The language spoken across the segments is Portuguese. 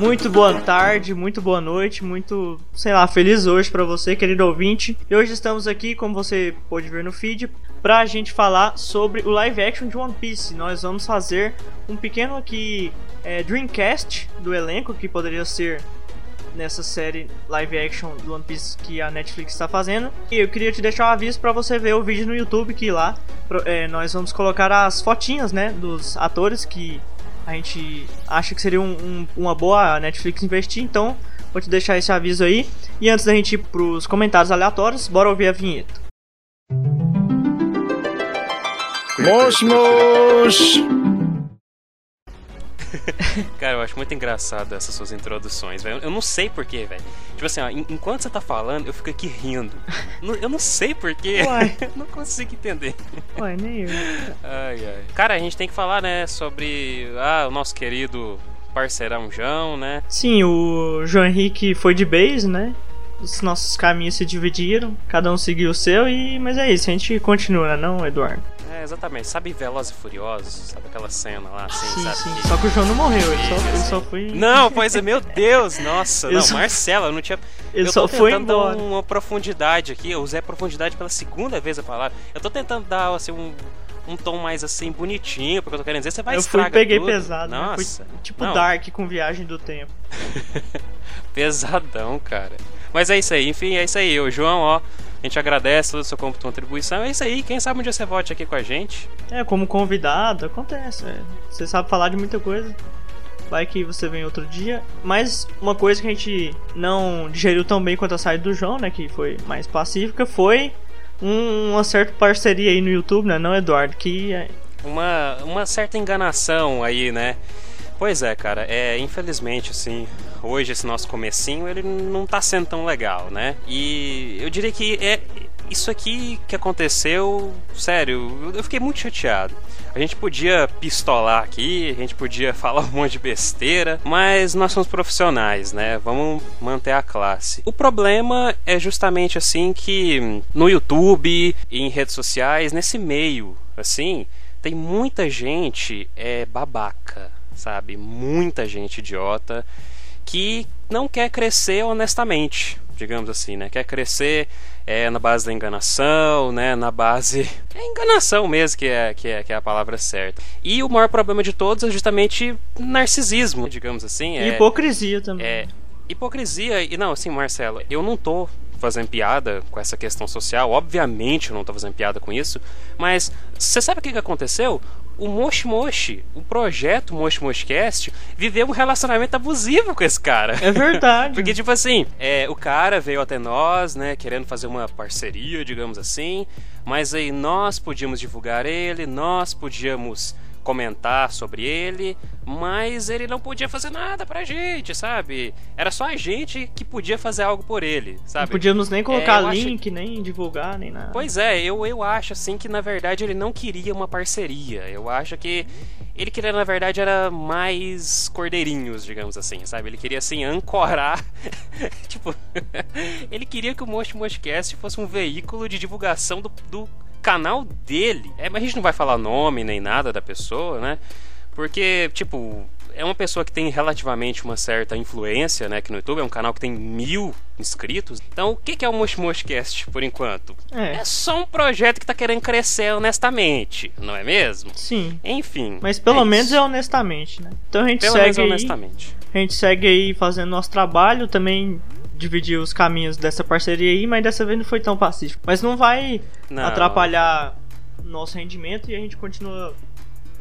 Muito boa tarde, muito boa noite, muito, sei lá, feliz hoje para você, querido ouvinte. E hoje estamos aqui, como você pode ver no feed, pra gente falar sobre o live action de One Piece. Nós vamos fazer um pequeno aqui é, Dreamcast do elenco que poderia ser nessa série live action do One Piece que a Netflix está fazendo. E eu queria te deixar um aviso para você ver o vídeo no YouTube que lá é, nós vamos colocar as fotinhas, né, dos atores que a gente acha que seria um, um, uma boa Netflix investir, então vou te deixar esse aviso aí. E antes da gente ir pros comentários aleatórios, bora ouvir a vinheta. Mosh! Cara, eu acho muito engraçado essas suas introduções, velho. Eu não sei porquê, velho. Tipo assim, ó, enquanto você tá falando, eu fico aqui rindo. eu não sei porquê. Uai. não consigo entender. Ué, nem eu. Ai, ai. Cara, a gente tem que falar, né, sobre ah, o nosso querido parceirão João, né? Sim, o João Henrique foi de base, né? Os nossos caminhos se dividiram, cada um seguiu o seu, e mas é isso, a gente continua, não, Eduardo? É, exatamente. Sabe Velozes e Furiosos? Sabe aquela cena lá, assim, sim, sabe? sim. Que... Só que o João não morreu, ele só, ele só foi. Não, pois é, meu Deus, nossa. Ele não, só- Marcela, eu não tinha. Ele eu só foi tentando dar embora. uma profundidade aqui. Eu usei a profundidade pela segunda vez a palavra. Eu tô tentando dar, assim, um. Um tom mais assim, bonitinho, porque eu tô querendo dizer, você vai eu fui peguei tudo. pesado, né? Nossa. Fui tipo Não, Dark com viagem do tempo. Pesadão, cara. Mas é isso aí, enfim, é isso aí. O João, ó, a gente agradece toda a sua contribuição. É isso aí, quem sabe um dia você volte aqui com a gente. É, como convidado, acontece. é. Você sabe falar de muita coisa. Vai que você vem outro dia. Mas uma coisa que a gente não digeriu tão bem quanto a saída do João, né? Que foi mais pacífica, foi um- uma certa parceria aí no YouTube, né? Não, Eduardo? Que é- uma, uma certa enganação aí, né? Pois é, cara, é, infelizmente, assim, hoje esse nosso comecinho, ele não tá sendo tão legal, né? E eu diria que é isso aqui que aconteceu, sério, eu- fiquei muito chateado. A gente podia pistolar aqui, a gente podia falar um monte de besteira, mas nós somos profissionais, né? Vamos manter a classe. O problema é justamente assim que no YouTube, em redes sociais, nesse meio, assim, tem muita gente é babaca, sabe? Muita gente idiota que não quer crescer honestamente, digamos assim, né? Quer crescer é, na base da enganação, né? Na base é enganação mesmo que é, que é que é a palavra certa. E o maior problema de todos é justamente narcisismo, digamos assim. É, hipocrisia também. é hipocrisia e não, assim, Marcelo, eu não tô fazendo piada com essa questão social, obviamente eu não tô fazendo piada com isso, mas você sabe o que, que aconteceu? O Moshi Moshi, o projeto Moshi Moshi Cast, viveu um relacionamento abusivo com esse cara. É verdade. Porque, tipo assim, é, o cara veio até nós, né, querendo fazer uma parceria, digamos assim, mas aí nós podíamos divulgar ele, nós podíamos comentar sobre ele, mas ele não podia fazer nada pra gente, sabe? Era só a gente que podia fazer algo por ele, não sabe? podíamos nem colocar É, eu acho- link, nem divulgar, nem nada. Pois é, eu, eu acho assim que na verdade ele não queria uma parceria. Eu acho que ele queria, na verdade, era mais cordeirinhos, digamos assim, sabe? Ele queria assim ancorar. tipo, ele queria que o Moshi Moshcast fosse um veículo de divulgação do, do canal dele. É, mas a gente não vai falar nome nem nada da pessoa, né? Porque, tipo, é uma pessoa que tem relativamente uma certa influência, né, aqui no YouTube. É um canal que tem mil inscritos. Então, o que é o Moshi Moshcast, por enquanto? É, É só um projeto que tá querendo crescer honestamente, não é mesmo? sim. Enfim. Mas pelo é menos isso. é honestamente, né? Então a gente Pelo segue menos aí. honestamente. A gente segue aí fazendo nosso trabalho, também dividir os caminhos dessa parceria aí, mas dessa vez não foi tão pacífico. Mas não vai Não. atrapalhar nosso rendimento e a gente continua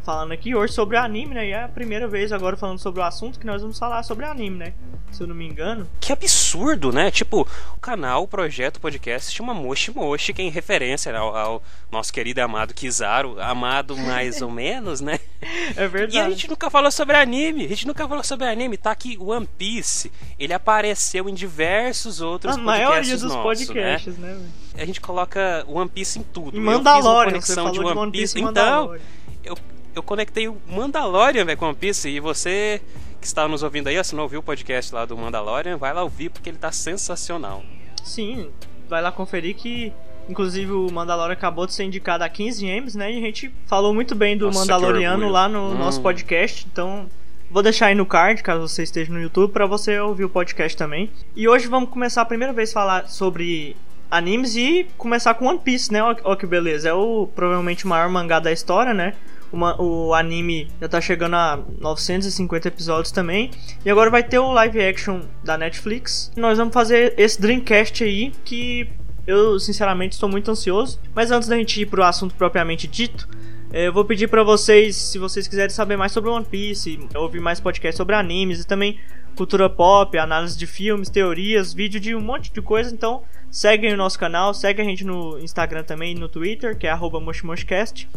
falando aqui hoje sobre anime, né? E é a primeira vez agora falando sobre o assunto que nós vamos falar sobre anime, né? Se eu não me engano. Que absurdo, né? Tipo, o canal, o projeto, o podcast chama Moshi Moshi, que é em referência ao, ao nosso querido e amado Kizaru, amado mais ou menos, né? É E a verdade. gente nunca falou sobre anime, a gente nunca falou sobre anime. Tá aqui One Piece, ele apareceu em diversos outros A maioria podcasts dos nossos, podcasts, né? velho? A gente coloca One Piece em tudo. Eu fiz uma Mandalorian, você conexão falou de de One, One Piece e Então, eu, eu conectei o Mandalorian com One Piece e você que está nos ouvindo aí, ó, se não ouviu o podcast lá do Mandalorian, vai lá ouvir porque ele tá sensacional. Sim, vai lá conferir que Inclusive o Mandalorian acabou de ser indicado a 15 M's, né? E a gente falou muito bem do Nossa, Mandaloriano lá no Hum. nosso podcast, então Vou deixar aí no card, caso você esteja no YouTube, para você ouvir o podcast também. E hoje vamos começar a primeira vez a falar sobre animes e começar com One Piece, né? Olha que beleza. É o provavelmente o maior mangá da história, né? Uma, o anime já tá chegando a 950 episódios também. E agora vai ter o live action da Netflix. Nós vamos fazer esse Dreamcast aí, que eu sinceramente estou muito ansioso. Mas antes da gente ir pro assunto propriamente dito, é, eu vou pedir para vocês, se vocês quiserem saber mais sobre One Piece, ouvir mais podcasts sobre animes e também cultura pop, análise de filmes, teorias, vídeo de um monte de coisa, então segue o nosso canal, segue a gente no Instagram também e no Twitter, que é @moshmoshcast.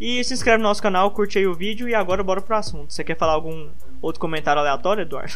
E se inscreve no nosso canal, curte aí o vídeo e agora bora pro assunto. Você quer falar algum outro comentário aleatório, Eduardo?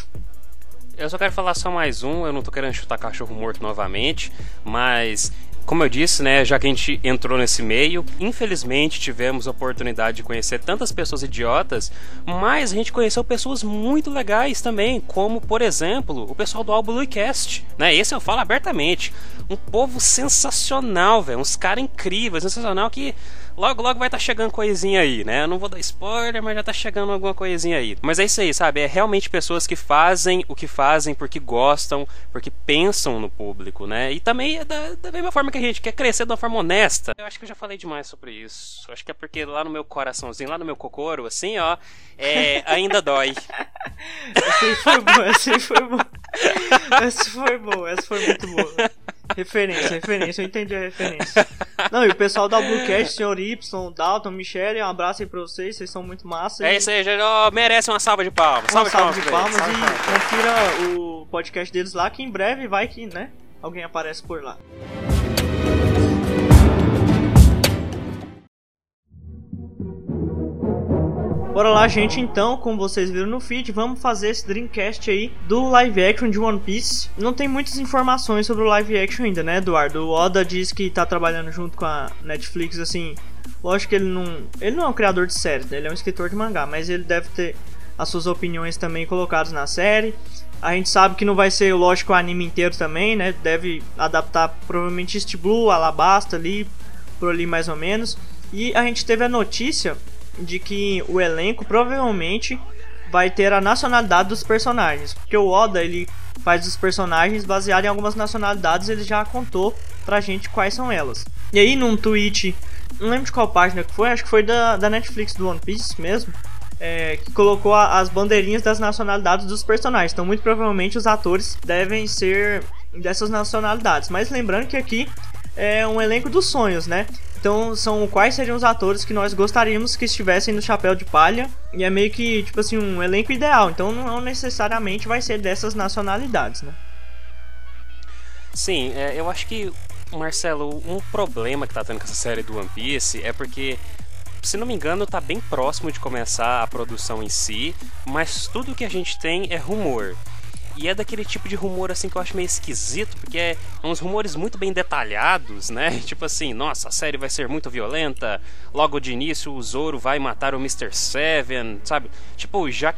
Eu só quero falar só mais um, eu não tô querendo chutar cachorro morto novamente, mas como eu disse, né, já que a gente entrou nesse meio, infelizmente tivemos a oportunidade de conhecer tantas pessoas idiotas, mas a gente conheceu pessoas muito legais também, como por exemplo, o pessoal do Albulucast, né? Esse eu falo abertamente. Um povo sensacional, velho, uns caras incríveis, sensacional que logo, logo vai estar tá chegando coisinha aí, né? Eu não vou dar spoiler, mas já tá chegando alguma coisinha aí. Mas é isso aí, sabe? É realmente pessoas que fazem o que fazem porque gostam, porque pensam no público, né? E também é da, da mesma forma que a gente quer crescer de uma forma honesta. Eu acho que eu já falei demais sobre isso. Eu acho que é porque lá no meu coraçãozinho, lá no meu cocoro, assim, ó, é, ainda dói. essa foi boa, essa foi boa. Essa foi boa, essa foi muito boa. Referência, referência, eu entendi a referência. Não, e o pessoal da Bluecast, senhor Y, Dalton, Michelle, um abraço aí pra vocês, vocês são muito massa. É isso aí, já merece uma salva de palmas. Uma salva, de palmas, de palmas e confira o podcast deles lá, que em breve vai que, né, alguém aparece por lá. Bora lá, gente, então, como vocês viram no feed, vamos fazer esse Dreamcast aí do live action de One Piece. Não tem muitas informações sobre o live action ainda, né, Eduardo? O Oda diz que tá trabalhando junto com a Netflix, assim. Lógico que ele não. Ele não é um criador de séries, né? ele é um escritor de mangá, mas ele deve ter as suas opiniões também colocadas na série. A gente sabe que não vai ser, lógico, o anime inteiro também, né? Deve adaptar provavelmente East Blue, Alabasta ali, por ali mais ou menos. E a gente teve a notícia de que o elenco provavelmente vai ter a nacionalidade dos personagens, porque o Oda ele faz os personagens baseado em algumas nacionalidades, ele já contou pra gente quais são elas. E aí num tweet, não lembro de qual página que foi, acho que foi da, da Netflix do One Piece mesmo, é, que colocou a, as bandeirinhas das nacionalidades dos personagens. Então muito provavelmente os atores devem ser dessas nacionalidades. Mas lembrando que aqui é um elenco dos sonhos, né? Então, são quais seriam os atores que nós gostaríamos que estivessem no Chapéu de Palha. E é meio que, tipo assim, um elenco ideal. Então, não necessariamente vai ser dessas nacionalidades, né? Sim, é, eu acho que, Marcelo, um problema que tá tendo com essa série do One Piece é porque se não me engano, tá bem próximo de começar a produção em si, mas tudo que a gente tem é rumor. E é daquele tipo de rumor assim que eu acho meio esquisito, porque é uns rumores muito bem detalhados, né? Tipo assim, nossa, a série vai ser muito violenta, logo de início o Zoro vai matar o Mr. Seven, sabe? Tipo, já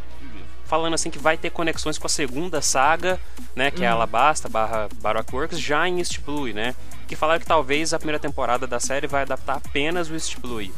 falando assim que vai ter conexões com a segunda saga, né, que uhum. é Alabasta barra Baroque Works, já em East Blue, né? Que falaram que talvez a primeira temporada da série vai adaptar apenas o East Blue.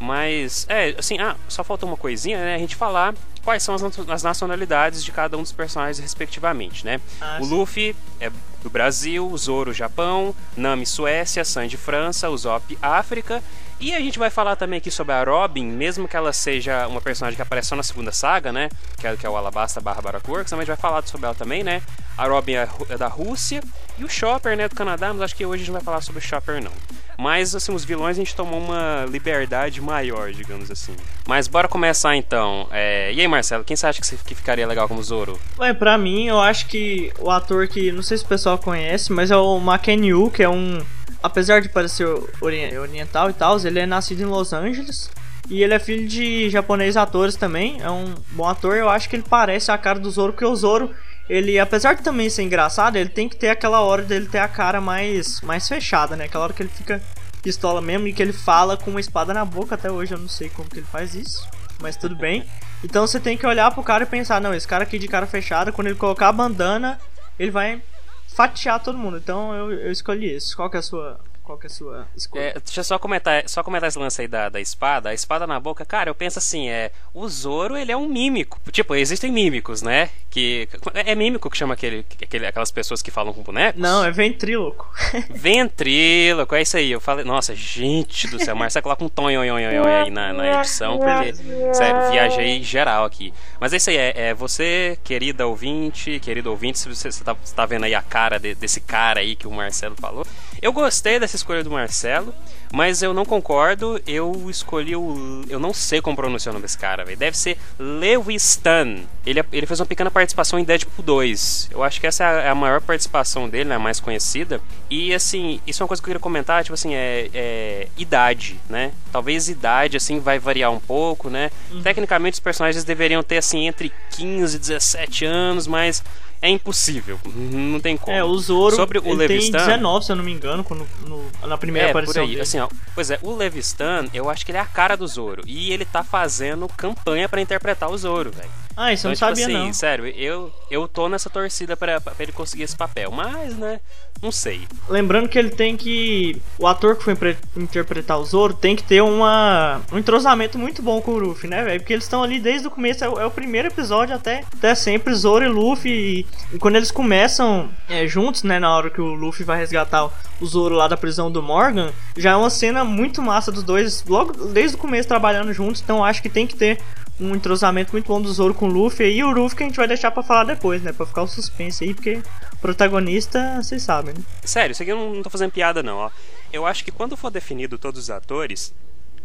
Mas, é, assim, ah, só faltou uma coisinha, né? A gente falar quais são as, as nacionalidades de cada um dos personagens, respectivamente, né? Ah, o Luffy é do Brasil, o Zoro, Japão, Nami, Suécia, Sanji, França, Usopp, África. E a gente vai falar também aqui sobre a Robin, mesmo que ela seja uma personagem que aparece só na segunda saga, né? Que é, que é o Alabasta barra Baroque Works, mas a gente vai falar sobre ela também, né? A Robin é, é da Rússia e o Chopper, né, do Canadá, mas acho que hoje a gente não vai falar sobre o Chopper, não. Mas, assim, os vilões a gente tomou uma liberdade maior, digamos assim. Mas bora começar então. É... E aí, Marcelo, quem você acha que ficaria legal como Zoro? Ué, pra mim, eu acho que o ator que, não sei se o pessoal conhece, mas é o Maken Yu, que é um. Apesar de parecer oriental e tal, ele é nascido em Los Angeles. E ele é filho de japonês atores também. É um bom ator. Eu acho que ele parece a cara do Zoro, porque o Zoro ele, apesar de também ser engraçado, ele tem que ter aquela hora dele ter a cara mais, mais fechada, né? Aquela hora que ele fica pistola mesmo e que ele fala com uma espada na boca. Até hoje eu não sei como que ele faz isso, mas tudo bem. Então você tem que olhar pro cara e pensar: não, esse cara aqui de cara fechada, quando ele colocar a bandana, ele vai fatiar todo mundo. Então eu, eu escolhi isso. Qual que é a sua Qual que é a sua escolha? É, deixa eu só comentar, só comentar esse lance aí da, da espada. A espada na boca, cara, eu penso assim, é. O Zoro, ele é um mímico. Tipo, existem mímicos, né? Que. É mímico que chama aquele, aquele, aquelas pessoas que falam com bonecos? Não, é ventríloco. ventríloco, é isso aí. Eu falei, nossa, gente do céu, Marcelo coloca um tom aí na, na edição, porque, sério, viajei geral aqui. Mas é isso aí, é, é você, querida ouvinte, querido ouvinte, se você, tá, você tá vendo aí a cara de, desse cara aí que o Marcelo falou. Eu gostei dessa escolha do Marcelo, mas eu não concordo. Eu escolhi o. Eu não sei como pronunciar o nome desse cara, velho. Deve ser Lewistan. Ele, ele fez uma pequena participação em Deadpool 2. Eu acho que essa é a maior participação dele, né? A mais conhecida. E assim, isso é uma coisa que eu queria comentar, tipo assim, é, é idade, né? Talvez idade, assim, vai variar um pouco, né? Uhum. Tecnicamente os personagens deveriam ter, assim, entre 15 e 17 anos, mas é impossível. Não tem como. É, o Zoro Sobre o Levistan, tem 19, se eu não me engano, quando, no, na primeira é, aparição por aí. Assim, ó, pois é, o Levistan, eu acho que ele é a cara do Zoro. E ele tá fazendo campanha para interpretar o Zoro, velho. Ah, isso então, eu não tipo sabia assim, não. Sério, eu, eu tô nessa torcida pra, pra ele conseguir esse papel. Mas, né, não sei. Lembrando que ele tem que... O ator que foi interpretar o Zoro tem que ter uma, um entrosamento muito bom com o Luffy, né, velho? Porque eles estão ali desde o começo, é o, é o, primeiro episódio até, até sempre Zoro e Luffy. E, e quando eles começam é, juntos, né, na hora que o Luffy vai resgatar o Zoro lá da prisão do Morgan, já é uma cena muito massa dos dois, logo desde o começo trabalhando juntos. Então acho que tem que ter um entrosamento muito bom do Zoro com o Luffy e o Luffy que a gente vai deixar para falar depois, né? Pra ficar o suspense aí, porque o protagonista, vocês sabem, né? Sério, isso aqui eu não, não tô fazendo piada não, ó. Eu acho que quando for definido todos os atores,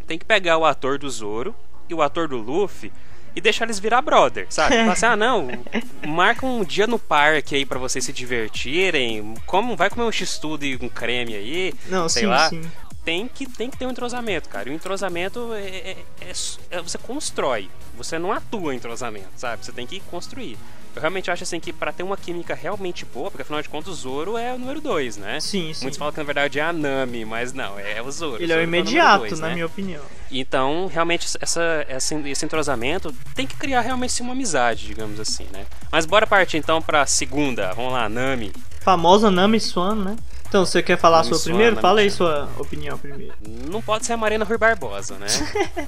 tem que pegar o ator do Zoro e o ator do Luffy e deixar eles virar brother, sabe? Falar assim, ah, não, marca um dia no parque aí para vocês se divertirem, como, vai comer um x-tudo e um creme aí, não, sei sim, lá. Sim tem que, tem que ter um entrosamento, cara. E o entrosamento é, é, é, é, você constrói. Você não atua em entrosamento, sabe? Você tem que construir. Eu realmente acho assim que para ter uma química realmente boa, porque afinal de contas o Zoro é o número 2, né? Sim, sim. Muitos falam que na verdade é a Nami, mas não, é o Zoro. Ele o Zoro é o imediato, dois, na né? minha opinião. Então, realmente, essa, essa, esse entrosamento tem que criar realmente uma amizade, digamos assim, né? Mas bora partir então pra segunda. Vamos lá, Nami. Famosa Nami Swan, né? Então, você quer falar a sua primeiro? Fala aí sua opinião primeiro. Não pode ser a Marina Rui Barbosa, né?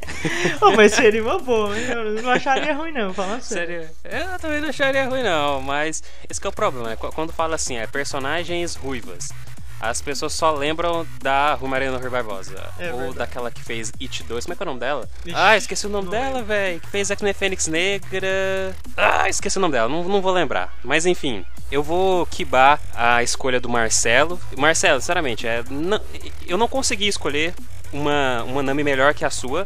oh, mas seria uma boa, hein? Eu não acharia ruim, não, falando sério. Seria... Eu também não acharia ruim, não, mas esse é o problema, né? Quando fala assim, é personagens ruivas. As pessoas só lembram da Marina Rui Barbosa. É ou verdade. daquela que fez It 2. Como é que é o nome dela? Ixi, ah, esqueci o nome dela, velho. Que fez Acne Fênix Negra. Ah, esqueci o nome dela. Não, não vou lembrar. Mas enfim eu vou quibar a escolha do Marcelo. Marcelo, sinceramente, é, não, eu não consegui escolher uma, uma Nami melhor que a sua,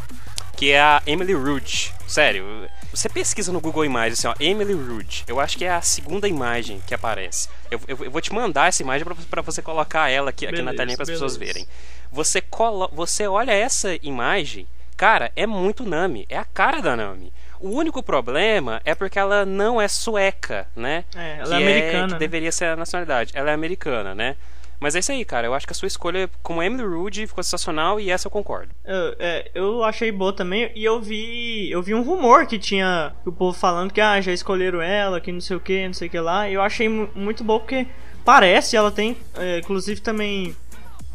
que é a Emily Rude. Sério, você pesquisa no Google Imagens assim, ó, Emily Rude. Eu acho que é a segunda imagem que aparece. Eu, eu, eu vou te mandar essa imagem para você colocar ela aqui, beleza, aqui na telinha para as pessoas verem. Você, colo você olha essa imagem, cara, é muito Nami. É a cara da Nami. O único problema é porque ela não é sueca, né? É, ela que é americana. É, que né? deveria ser a nacionalidade. Ela é americana, né? Mas é isso aí, cara. Eu acho que a sua escolha como Emily Rude ficou sensacional e essa eu concordo. Eu, é, eu achei boa também. E eu vi. Eu vi um rumor que tinha. O povo falando que ah, já escolheram ela, que não sei o que, não sei o que lá. E eu achei muito bom porque parece, ela tem. É, inclusive também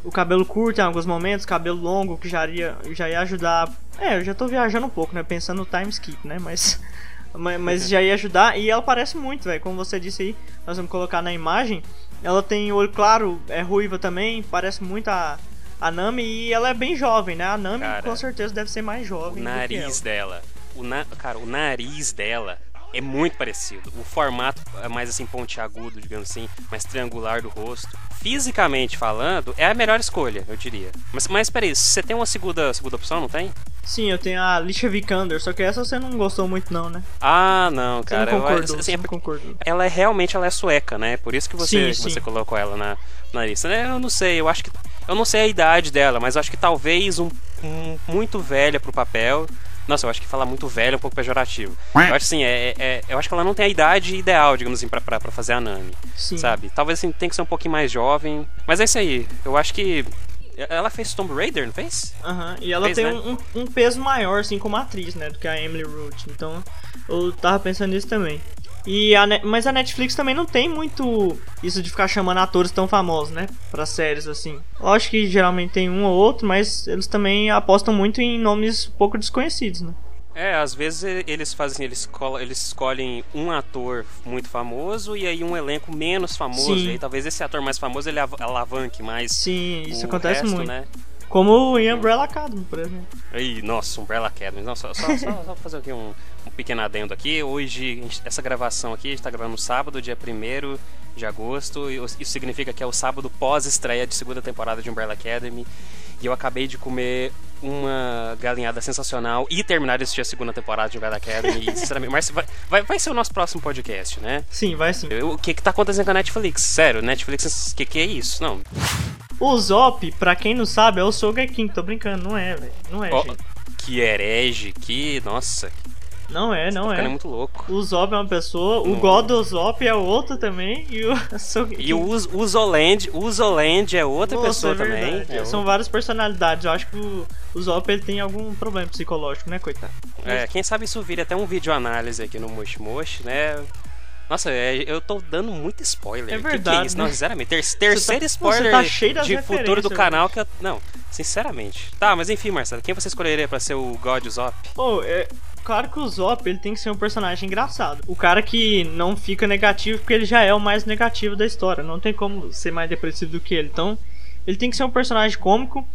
o cabelo curto em alguns momentos, cabelo longo, que já ia, já ia ajudar. É, eu já tô viajando um pouco, né? Pensando no time skip, né? Mas, mas, mas já ia ajudar. E ela parece muito, velho. Como você disse aí, nós vamos colocar na imagem. Ela tem olho claro, é ruiva também, parece muito a, a Nami e ela é bem jovem, né? A Nami cara, com certeza deve ser mais jovem. O nariz dela. O na... Cara, o nariz dela é muito parecido. O formato é mais assim pontiagudo, digamos assim, mais triangular do rosto. Fisicamente falando, é a melhor escolha, eu diria. Mas, mas peraí, você tem uma segunda, segunda opção, não tem? Sim, eu tenho a Alicia Vikander, só que essa você não gostou muito não, né? Ah, não, cara. Você não concordou, eu, assim, é concordou. Ela é realmente ela é sueca, né? Por isso que você, sim, você colocou ela na, na lista. Eu não sei, eu acho que eu não sei a idade dela, mas acho que talvez um, um muito velha pro papel. Nossa, eu acho que falar muito velho é um pouco pejorativo. Eu acho assim, é, é, é, eu acho que ela não tem a idade ideal, digamos assim, pra, pra, pra fazer a Nami. Sim. Sabe? Talvez assim, tem que ser um pouquinho mais jovem. Mas é isso aí. Eu acho que. Ela fez Tomb Raider, não fez? Aham, uhum. e ela fez, tem né? um, um, peso maior, assim, como atriz, né? Do que a Emily Root. Então, eu tava pensando nisso também. E a mas a Netflix também não tem muito isso de ficar chamando atores tão famosos, né? Pra séries assim. Lógico que geralmente tem um ou outro, mas eles também apostam muito em nomes pouco desconhecidos, né? É, às vezes eles fazem, eles, eles escolhem um ator muito famoso e aí um elenco menos famoso. Sim. E aí talvez esse ator mais famoso ele alavanque mais. Sim, isso acontece resto, muito. Né? Como em Umbrella Academy, por exemplo. Aí, nossa, Umbrella Academy. Nossa, só, só, só fazer aqui um, um pequeno adendo aqui. Hoje, essa gravação aqui, a gente tá gravando no sábado, dia 1 de agosto. Isso significa que é o sábado pós-estreia de segunda temporada de Umbrella Academy. E eu acabei de comer uma galinhada sensacional e terminar de assistir a segunda temporada de Umbrella Academy. e, sinceramente, mas vai, vai, vai, ser o nosso próximo podcast, né? Sim, vai sim. O que que tá acontecendo com a Netflix? Sério, Netflix, o que que é isso? Não. O Zop, pra quem não sabe, é o Sogeking. Tô brincando, não é, velho. Não é, oh, gente. Que herege, que... Nossa, não é, não é. é muito louco. O Zop é uma pessoa, o God do Zop é outro também, e o E o Uzoland, o Uzoland é outra Nossa, pessoa é também. É São várias personalidades. Eu acho que o, o Zop ele tem algum problema psicológico, né, coitado? É, quem sabe isso vira até um vídeo análise aqui no Mosh Mosh, né? Nossa, é, eu tô dando muito spoiler. É verdade. Que, que é isso? Né? Não, sinceramente, ter, terceiro tá, spoiler tá de futuro do canal que eu. Não, sinceramente. Tá, mas enfim, Marcelo, quem você escolheria para ser o God Zop? Oh, é, claro que o Zop ele tem que ser um personagem engraçado. O cara que não fica negativo porque ele já é o mais negativo da história. Não tem como ser mais depressivo do que ele. Então, ele tem que ser um personagem cômico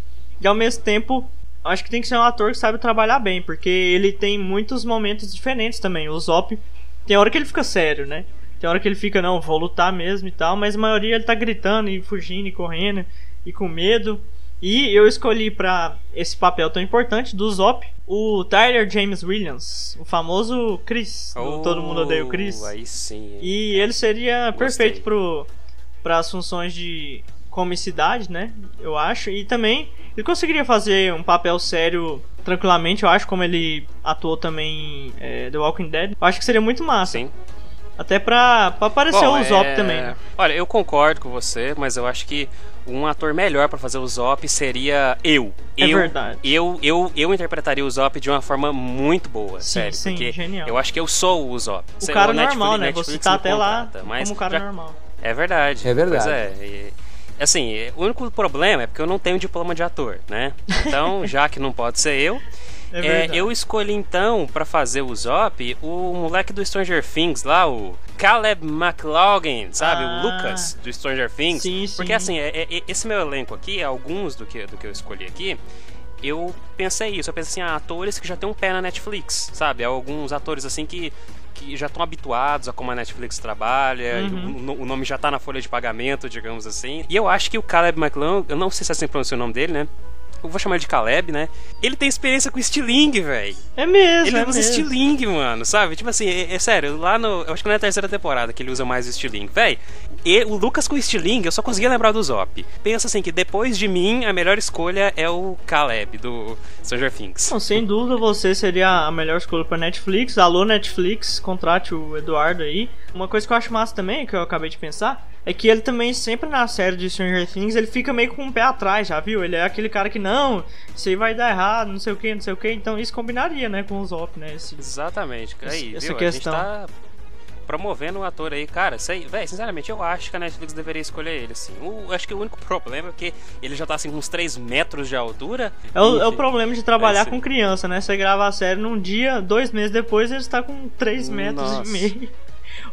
e ao mesmo tempo acho que tem que ser um ator que sabe trabalhar bem, porque ele tem muitos momentos diferentes também. O Zop tem hora que ele fica sério, né? Tem hora que ele fica, não, vou lutar mesmo e tal, mas a maioria ele tá gritando e fugindo e correndo e com medo. E eu escolhi para esse papel tão importante do Zop o Tyler James Williams, o famoso Chris, oh, Todo Mundo Odeia o Chris. Aí sim. E ele seria Gostei. perfeito para as funções de comicidade, né? Eu acho. E também ele conseguiria fazer um papel sério tranquilamente, eu acho, como ele atuou também em é, The Walking Dead. Eu acho que seria muito massa. Sim. Até pra, pra aparecer Bom, o Zop é... também, né? Olha, eu concordo com você, mas eu acho que um ator melhor para fazer o Zop seria eu. É eu, verdade. Eu, eu, eu interpretaria o Zop de uma forma muito boa, sim, sério. Sim, porque genial. eu acho que eu sou o Zop. O cara o normal, né? Netflix Você tá até lá mas como um cara já... normal. É verdade. É verdade. Pois é. E, assim, o único problema é porque eu não tenho diploma de ator, né? Então, já que não pode ser eu, é é, eu escolhi então para fazer o Zop o moleque do Stranger Things lá, o Caleb McLaughlin, sabe? Ah, o Lucas do Stranger Things. Sim, sim. Porque assim, é, é, esse meu elenco aqui, alguns do que, do que eu escolhi aqui, eu pensei isso. Eu pensei assim, ah, atores que já tem um pé na Netflix, sabe? Alguns atores assim que que já estão habituados a como a Netflix trabalha, uhum. o, o, nome já tá na folha de pagamento, digamos assim. E eu acho que o Caleb McLaughlin, eu não sei se é assim pronuncia o nome dele, né? Eu vou chamar ele de Caleb, né? Ele tem experiência com Stiling, velho. É mesmo, Ele é usa mesmo. Stiling, mano, sabe? Tipo assim, é, é, sério, lá no. Eu acho que não é a terceira temporada que ele usa mais o Stiling. E o Lucas com Stiling, eu só conseguia lembrar do Zop. Pensa assim que depois de mim, a melhor escolha é o Caleb, do Stranger Things. Não, sem dúvida você seria a melhor escolha pra Netflix. Alô, Netflix, contrate o Eduardo aí. Uma coisa que eu acho massa também, que eu acabei de pensar, é que ele também, sempre na série de Stranger Things, ele fica meio com o um pé atrás, já viu? Ele é aquele cara que, não, isso aí vai dar errado, não sei o que, não sei o que. Então isso combinaria, né, com o Zop, né? Esse, Exatamente. Aí, essa viu? questão. A gente tá promovendo o ator aí, cara, sei, véi, sinceramente, eu acho que a Netflix deveria escolher ele, assim. O, acho que o único problema é que ele já tá assim com uns 3 metros de altura. É o, é o problema de trabalhar é, com criança, né? Você grava a série num dia, dois meses depois, ele está com 3 metros Nossa. e meio.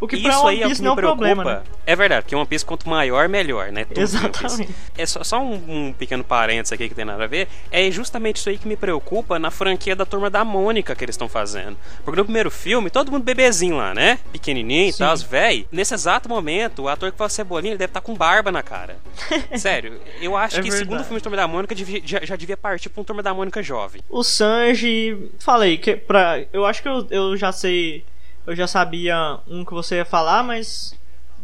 O que Isso aí é Piece é não é um problema, né? É verdade, porque One Piece quanto maior, melhor, né? Tudo Exatamente. É só, só um, um, pequeno parênteses aqui que tem nada a ver. É justamente isso aí que me preocupa na franquia da Turma da Mônica que eles estão fazendo. Porque no primeiro filme, todo mundo bebezinho lá, né? Pequenininho e tal, os véi. Nesse exato momento, o ator que faz Cebolinha, ele deve estar tá com barba na cara. Sério, eu acho É que verdade. segundo filme de Turma da Mônica devia- já, já devia partir pra um Turma da Mônica jovem. O Sanji, falei que pra, eu acho que eu, eu já sei, eu já sabia um que você ia falar, mas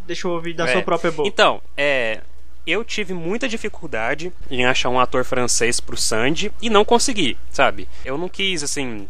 deixa eu ouvir da É. sua própria boca. Então, é. Eu tive muita dificuldade em achar um ator francês pro Sandy e não consegui, sabe? Eu não quis, assim.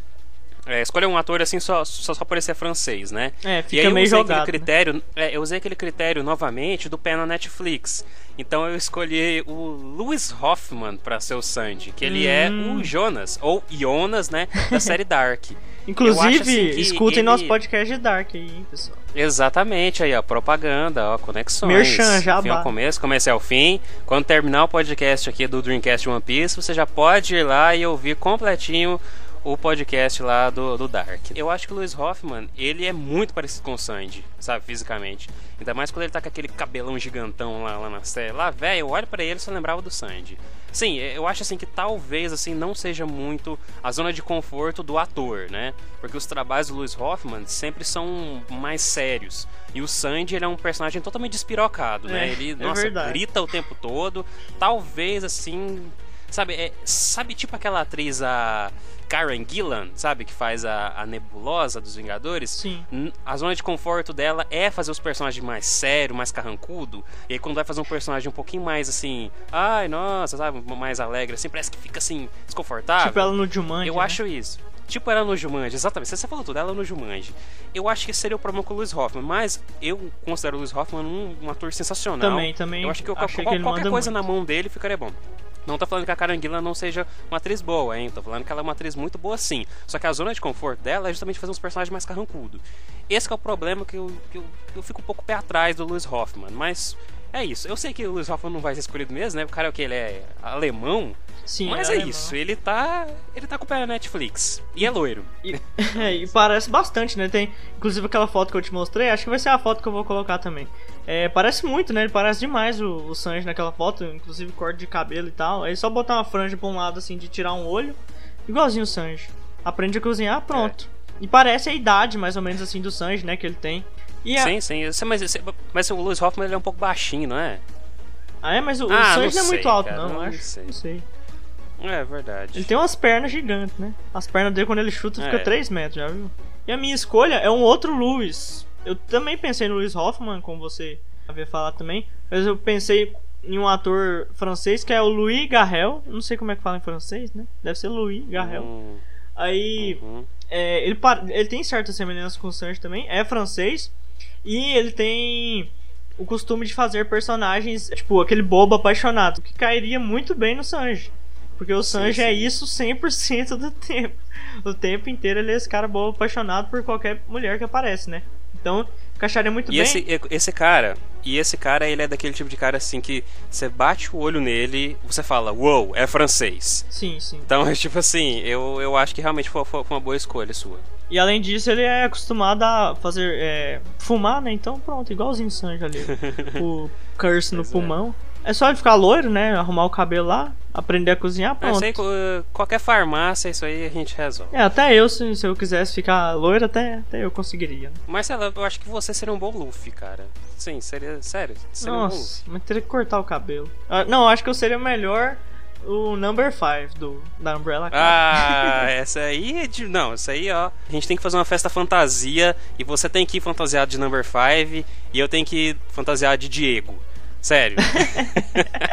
é, escolher um ator assim só, só, só por ele ser francês, né? É, e fica aí eu meio usei jogado. aquele critério. é, eu usei aquele critério novamente do pé na Netflix. Então eu escolhi o Louis Hoffman pra ser o Sandy, que ele é Hum. o Jonas, ou Jonas, né? Da série Dark. Inclusive, assim escutem ele... nosso podcast de Dark aí, hein, pessoal. Exatamente, aí, ó, propaganda, ó, conexões. Merchan, jabá. Fim ao começo, comecei ao fim. Quando terminar o podcast aqui do Dreamcast One Piece, você já pode ir lá e ouvir completinho o podcast lá do, do Dark. Eu acho que o Lewis Hoffman, ele é muito parecido com o Sandy, sabe, fisicamente. Ainda mais quando ele tá com aquele cabelão gigantão lá, lá na série. Lá, velho, eu olho para ele e só lembrava do Sandy. Sim, eu acho assim que talvez assim não seja muito a zona de conforto do ator, né? Porque os trabalhos do Lewis Hoffman sempre são mais sérios. E o Sandy, ele é um personagem totalmente despirocado, né? É, Ele, é nossa, verdade. grita o tempo todo. Talvez assim, sabe, é, sabe tipo aquela atriz a Karen Gillan, sabe, que faz a, a nebulosa dos Vingadores? Sim. A zona de conforto dela é fazer os personagens mais sério, mais carrancudo. E aí quando vai fazer um personagem um pouquinho mais assim, ai, nossa, sabe, mais alegre, assim, parece que fica assim, desconfortável. Tipo ela no Jumanji, Eu né? acho isso. Tipo ela no Jumanji, exatamente. Você falou tudo, ela no Jumanji. Eu acho que seria o problema com o Lewis Hoffman, mas eu considero o Lewis Hoffman um, um ator sensacional. Também, também Eu acho que, eu- qual- qualquer coisa muito. na mão dele ficaria bom. Não tô falando que a Karen Gillan não seja uma atriz boa, hein? Tô falando que ela é uma atriz muito boa sim. Só que a zona de conforto dela é justamente fazer uns personagens mais carrancudo. Esse é o problema que eu, que eu, que eu fico um pouco pé atrás do Lewis Hoffman. Mas é isso. Eu sei que o Lewis Hoffman não vai ser escolhido mesmo, né? O cara é o que? Ele é alemão. Sim, mas é alemã. isso. Ele tá. Ele tá com o pé na Netflix. E é loiro. E, é, e parece bastante, né? Tem, inclusive aquela foto que eu te mostrei, acho que vai ser a foto que eu vou colocar também. É, parece muito, né? Ele parece demais o, o Sanji naquela foto, inclusive corte de cabelo e tal. Aí só botar uma franja pra um lado assim de tirar um olho, igualzinho o Sanji. Aprende a cozinhar, pronto. E parece a idade mais ou menos assim do Sanji, né? Que ele tem. E a- Sim, sim. Mas, mas o Lewis Hoffman ele é um pouco baixinho, não é? Ah, é, mas o, o Ah, Sanji não não é muito alto, cara, não, não acho. sei. Não sei. É verdade. Ele tem umas pernas gigantes, né? As pernas dele, quando ele chuta, fica É. 3 metros, já viu? E a minha escolha é um outro Lewis. Eu também pensei no Lewis Hoffman, como você havia falado também. Mas eu pensei em um ator francês que é o Louis Garrel. Não sei como é que fala em francês, né? Deve ser Louis Garrel. Hum, Aí uhum. é, ele, ele tem certas semelhanças com o Sanji também. É francês. E ele tem o costume de fazer personagens, tipo, aquele bobo apaixonado, que cairia muito bem no Sanji. Porque o Sim, Sanji é sim. isso 100% do tempo. O tempo inteiro ele é esse cara bobo apaixonado por qualquer mulher que aparece, né? Então, encaixaria muito E bem. esse, esse cara, e esse cara, ele é daquele tipo de cara assim que você bate o olho nele, você fala, uou, é francês. Sim, sim. Então, é tipo assim, eu, eu acho que realmente foi, foi uma boa escolha sua. E além disso, ele é acostumado a fazer. é, fumar, né? Então pronto, igualzinho o Sanji ali. o curse no Pois é. pulmão. É só ele ficar loiro, né? Arrumar o cabelo lá, aprender a cozinhar, É, pronto. isso aí, qualquer farmácia, isso aí a gente resolve. É, até eu, se, se eu quisesse ficar loiro, até, até eu conseguiria. né? Marcelo, eu acho que você seria um bom Luffy, cara. Sim, seria. Sério, seria um bom Luffy. Nossa, mas teria que cortar o cabelo. Ah, não, acho que eu seria melhor o number 5 do, da Umbrella Academy. Ah, essa aí é de. Não, essa aí, ó. A gente tem que fazer uma festa fantasia e você tem que ir fantasiado de number 5 e eu tenho que ir fantasiado de Diego. Sério.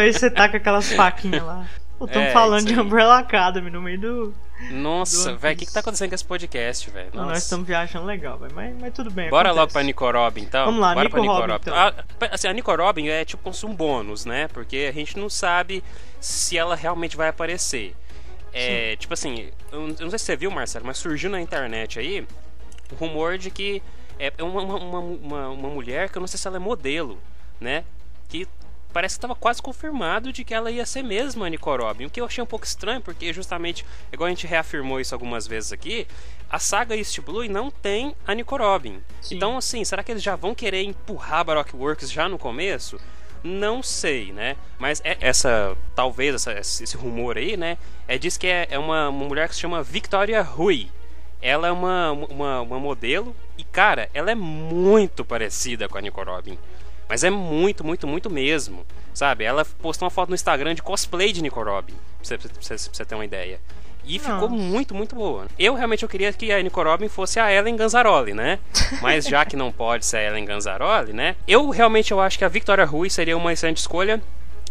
Aí você tá com aquelas faquinhas lá. Estamos É, falando de. Umbrella Academy no meio do. Nossa, Do velho, o que, que tá acontecendo com esse podcast, velho? Nós estamos viajando legal, velho. Mas, mas tudo bem. Bora acontece. logo pra Nico Robin, então. Vamos lá, Bora Nico pra Nico Robin, Robin. então. Ah, assim, a Nico Robin é tipo um bônus, né? Porque a gente não sabe se ela realmente vai aparecer. É, tipo assim, eu não eu não sei se você viu, Marcelo, mas surgiu na internet aí o rumor de que é uma, uma, uma, uma- uma mulher que eu não sei se ela é modelo, né? Que parece que estava quase confirmado de que ela ia ser mesmo a Nico Robin. O que eu achei um pouco estranho, porque justamente, igual a gente reafirmou isso algumas vezes aqui, a saga East Blue não tem a Nico Robin. Sim. Então, assim, será que eles já vão querer empurrar a Baroque Works já no começo? Não sei, né? Mas é- essa, talvez, essa- esse rumor aí, né? É, diz que é, é uma, uma mulher que se chama Victoria Rui. Ela é uma, uma, uma modelo e, cara, ela é muito parecida com a Nico Robin. Mas é muito, muito, muito mesmo. Sabe? Ela postou uma foto no Instagram de cosplay de Nico Robin. Pra você, você- ter uma ideia. E ficou muito, muito boa. Eu realmente eu queria que a Nico Robin fosse a Ellen Ganzaroli, né? Mas já que não pode ser a Ellen Ganzaroli, né? Eu realmente eu acho que a Victoria Rui seria uma excelente escolha.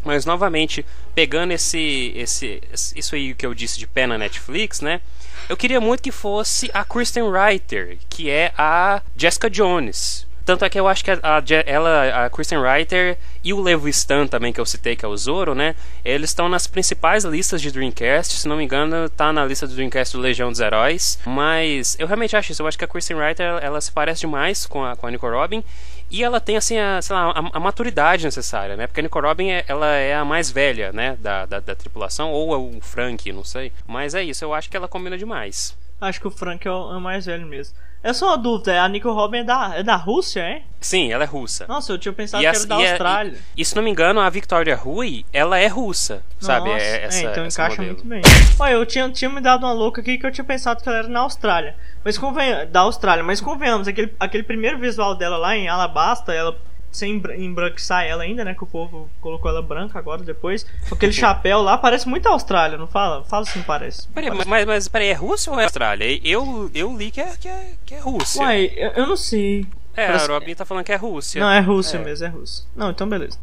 Mas novamente, pegando esse, esse, esse- isso aí que eu disse de pé na Netflix, né? Eu queria muito que fosse a Kristen Reiter, que é a Jessica Jones. Tanto é que eu acho que a, a, ela, a Kristen Reiter e o Levo Stan também, que eu citei, que é o Zoro, né? Eles estão nas principais listas de Dreamcast. Se não me engano, tá na lista do Dreamcast do Legião dos Heróis. Mas eu realmente acho isso. Eu acho que a Kristen Reiter, ela, se parece demais com a, com a Nico Robin. E ela tem, assim, a, lá, a, a, maturidade necessária, né? Porque a Nico Robin, é, ela é a mais velha, né? Da, da, da tripulação. Ou é o Frank, não sei. Mas é isso. Eu acho que ela combina demais. Acho que o Frank é o, é o mais velho mesmo. É só uma dúvida, a Nico Robin é da, é da Rússia, é? Sim, ela é russa. Nossa, eu tinha pensado e que era da Austrália. E, e, se não me engano, a Victoria Rui, ela é russa, Nossa, sabe? É, essa, é, então essa encaixa modelo. muito bem. Olha, eu tinha, tinha me dado uma louca aqui que eu tinha pensado que ela era na Austrália. Mas convenhamos, da Austrália, mas convenhamos, aquele, aquele primeiro visual dela lá em Alabasta, ela sem embranquiçar ela ainda, né? Que o povo colocou ela branca agora, depois. Aquele chapéu lá, parece muito Austrália, não fala? Fala assim, parece. Peraí, parece. mas, mas peraí, é Rússia ou é Austrália? Eu, eu li que é, que é, que é Rússia. Uai, eu, eu não sei. É, parece... a Robin tá falando que é Rússia. Não, é Rússia é. mesmo, é Rússia. Não, então beleza.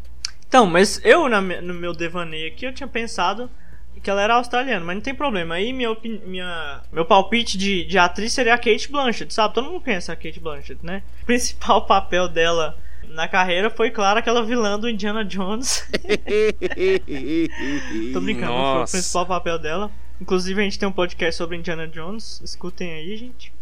Então, mas eu, na, no meu devaneio aqui, eu tinha pensado que ela era australiana, mas não tem problema. Aí minha, minha, meu palpite de, de atriz seria a Kate Blanchett, sabe? Todo mundo conhece a Kate Blanchett, né? O principal papel dela na carreira foi, claro, aquela vilã do Indiana Jones. Tô brincando, Nossa. foi o principal papel dela. Inclusive, a gente tem um podcast sobre Indiana Jones. Escutem aí, gente.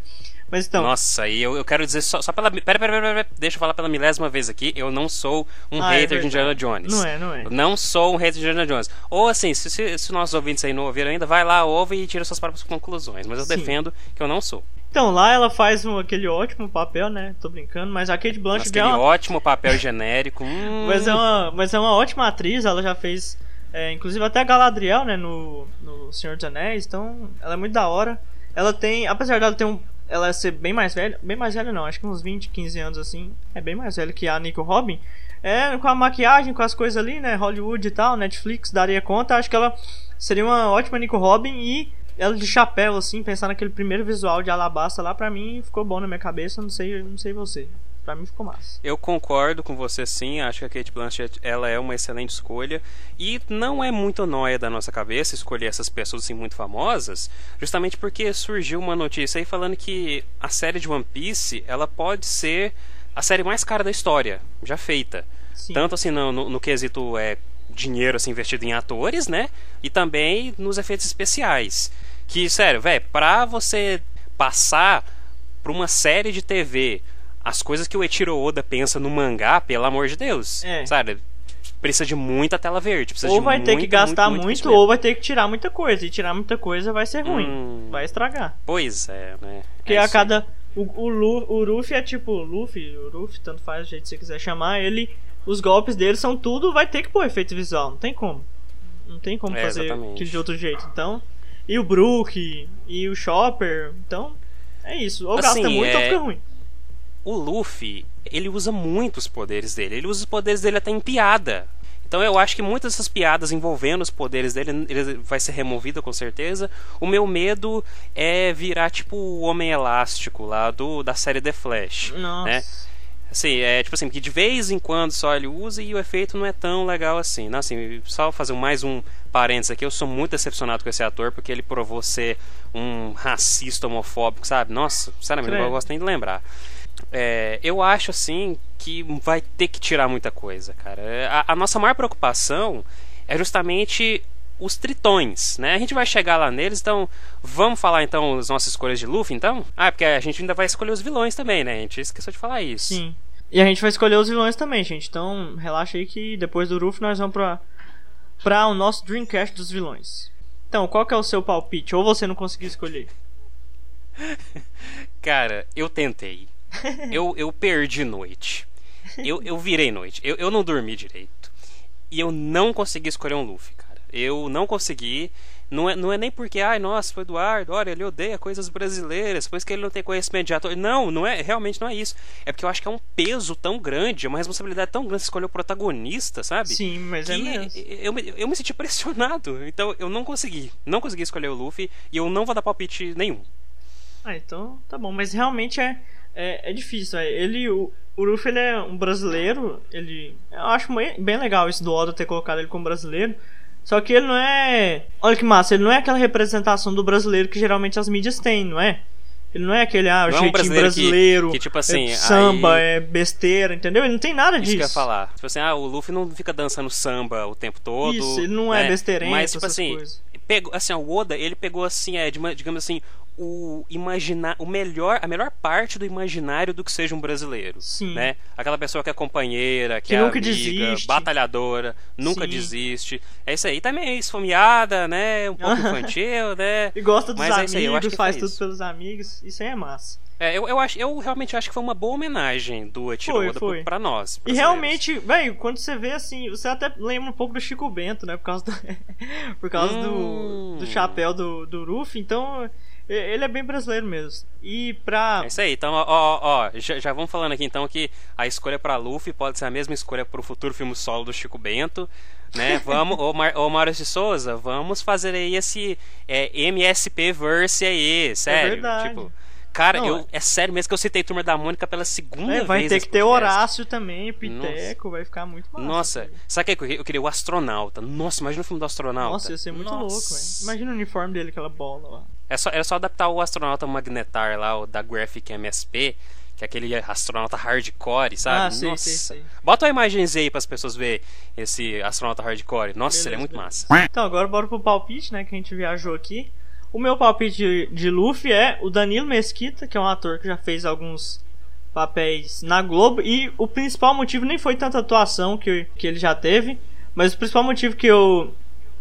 Mas então. Nossa, e eu, eu quero dizer só, só pela. Pera, pera, pera, pera, deixa eu falar pela milésima vez aqui. Eu não sou um ah, é hater é de Indiana Jones. Não é, não é. não sou um hater de Indiana Jones. Ou assim, se, se, se nossos ouvintes aí não ouviram ainda, vai lá, ouve e tira suas próprias conclusões. Mas eu Sim. defendo que eu não sou. Então, lá ela faz um, aquele ótimo papel, né? Tô brincando, mas a Kate Blanchett Aquele é uma... ótimo papel genérico. Hum. mas, é uma, mas é uma ótima atriz, ela já fez. É, inclusive até a Galadriel, né? No, no Senhor dos Anéis. Então, ela é muito da hora. Ela tem. Apesar dela ter um. Ela ser bem mais velha. Bem mais velha não, acho que uns 20, 15 anos assim. É bem mais velha que a Nico Robin. É, com a maquiagem, com as coisas ali, né? Hollywood e tal, Netflix daria conta. Acho que ela seria uma ótima Nico Robin e ela de chapéu, assim, pensar naquele primeiro visual de alabasta lá, pra mim ficou bom na minha cabeça, não sei, não sei você. Pra mim ficou massa. Eu concordo com você sim, acho que a Kate Blanchett ela é uma excelente escolha. E não é muito noia da nossa cabeça escolher essas pessoas assim muito famosas, justamente porque surgiu uma notícia aí falando que a série de One Piece ela pode ser a série mais cara da história, já feita. Sim. Tanto assim no, no, no quesito é, dinheiro assim, investido em atores, né? E também nos efeitos especiais. Que, sério, velho, pra você passar pra uma série de TV as coisas que o Eiichiro Oda pensa no mangá, pelo amor de Deus. É. Sabe? Precisa de muita tela verde. ou vai ter que gastar muito, muito, muito ou vai ter que tirar muita coisa. E tirar muita coisa vai ser ruim. Hum, vai estragar. Pois é, né? Porque é a cada. O, o, Lu, o Luffy é tipo. Luffy, o Luffy, tanto faz do jeito que você quiser chamar. Ele. Os golpes dele são tudo. Vai ter que pôr efeito visual. Não tem como. Não tem como é, fazer aquilo de outro jeito. Então e o Brook, e o Chopper. Então, é isso. Ou assim, gasta muito é... ou fica ruim. O Luffy, ele usa muito os poderes dele. Ele usa os poderes dele até em piada. Então eu acho que muitas dessas piadas envolvendo os poderes dele ele vai ser removida com certeza. O meu medo é virar tipo o Homem Elástico lá do da série The Flash, Nossa. né? Assim, é tipo assim, que de vez em quando só ele usa e o efeito não é tão legal assim. Não, assim, só fazer mais um parênteses aqui, eu sou muito decepcionado com esse ator porque ele provou ser um racista homofóbico, sabe? Nossa, sinceramente, não gosto nem de lembrar. É, eu acho assim que vai ter que tirar muita coisa, cara. A, a nossa maior preocupação é justamente os tritões, né? A gente vai chegar lá neles, então vamos falar então as nossas escolhas de Luffy, então? Ah, porque a gente ainda vai escolher os vilões também, né? A gente esqueceu de falar isso. Sim. E a gente vai escolher os vilões também, gente. Então relaxa aí que depois do Luffy nós vamos pra, pra o nosso Dreamcast dos vilões. Então, qual que é o seu palpite? Ou você não conseguiu escolher? Cara, eu tentei. eu, eu perdi noite. Eu, eu virei noite. Eu, eu não dormi direito. E eu não consegui escolher um Luffy, cara. Eu não consegui. Não é, não é nem porque, ai, nossa, foi Eduardo, olha, ele odeia coisas brasileiras, pois que ele não tem conhecimento de ator. Não, não é, realmente não é isso. É porque eu acho que é um peso tão grande, é uma responsabilidade tão grande escolher o protagonista, sabe? Sim, mas é mesmo. Eu, eu, eu me senti pressionado. Então eu não consegui. Não consegui escolher o Luffy e eu não vou dar palpite nenhum. Ah, então tá bom. Mas realmente é, é, é difícil. É. Ele, o, o Luffy ele é um brasileiro. Ele, eu acho bem legal isso do Oda ter colocado ele como brasileiro. Só que ele não é. Olha que massa, ele não é aquela representação do brasileiro que geralmente as mídias têm, não é? Ele não é aquele, ah, o Não é um jeitinho brasileiro que- brasileiro, que, tipo assim, é samba, aí- é besteira, entendeu? Ele não tem nada Isso disso. que eu ia falar. Tipo assim, ah, o Luffy não fica dançando samba o tempo todo. Isso, ele não é né? besteirento, Mas, tipo essas assim, coisas. Pegou, assim, ó, o Oda, ele pegou assim, é, digamos assim, o imaginar, o melhor, a melhor parte do imaginário do que seja um brasileiro, Sim. né? Aquela pessoa que é companheira, que, Que é nunca amiga, desiste. batalhadora, nunca Sim. desiste. É isso aí. Também é esfomeada, né? Um pouco infantil, né? E gosta dos Mas é aí, amigos, que faz foi tudo isso. pelos amigos. Isso aí é massa. É, eu, eu, acho, eu realmente acho que foi uma boa homenagem do Eiichiro Foi, Oda foi. pra nós. E realmente, velho, quando você vê assim, você até lembra um pouco do Chico Bento, né? Por causa do, por causa Hum. do, do chapéu do, do Ruffy. Então, ele é bem brasileiro mesmo. E pra. É isso aí, então, ó, ó, ó, já, já vamos falando aqui então que a escolha pra Luffy pode ser a mesma escolha pro futuro filme solo do Chico Bento, né? Vamos, ô, Mar, ô Maurício de Souza, vamos fazer aí esse é, MSP verse aí, sério. verdade. Tipo, cara, Não, eu, é sério mesmo que eu citei Turma da Mônica pela segunda É, vez. vai ter que ter. Horácio também, Piteco, vai ficar muito massa. Nossa, sabe o que eu queria? Eu queria o astronauta. Nossa, imagina o filme do astronauta. Nossa, ia ser muito louco, velho. Nossa. Imagina o uniforme dele, aquela bola lá. É só, era só adaptar o astronauta magnetar lá, o da Graphic MSP, que é aquele astronauta hardcore, sabe? Ah, sei, Nossa. sei, sei. Bota uma imagenzinha aí para as pessoas verem esse astronauta hardcore. Nossa, Beleza, ele é muito beleza. massa. Então, agora bora pro palpite, né? Que a gente viajou aqui. O meu palpite de, de Luffy é o Danilo Mesquita, que é um ator que já fez alguns papéis na Globo. E o principal motivo nem foi tanta atuação que, que ele já teve, mas o principal motivo que eu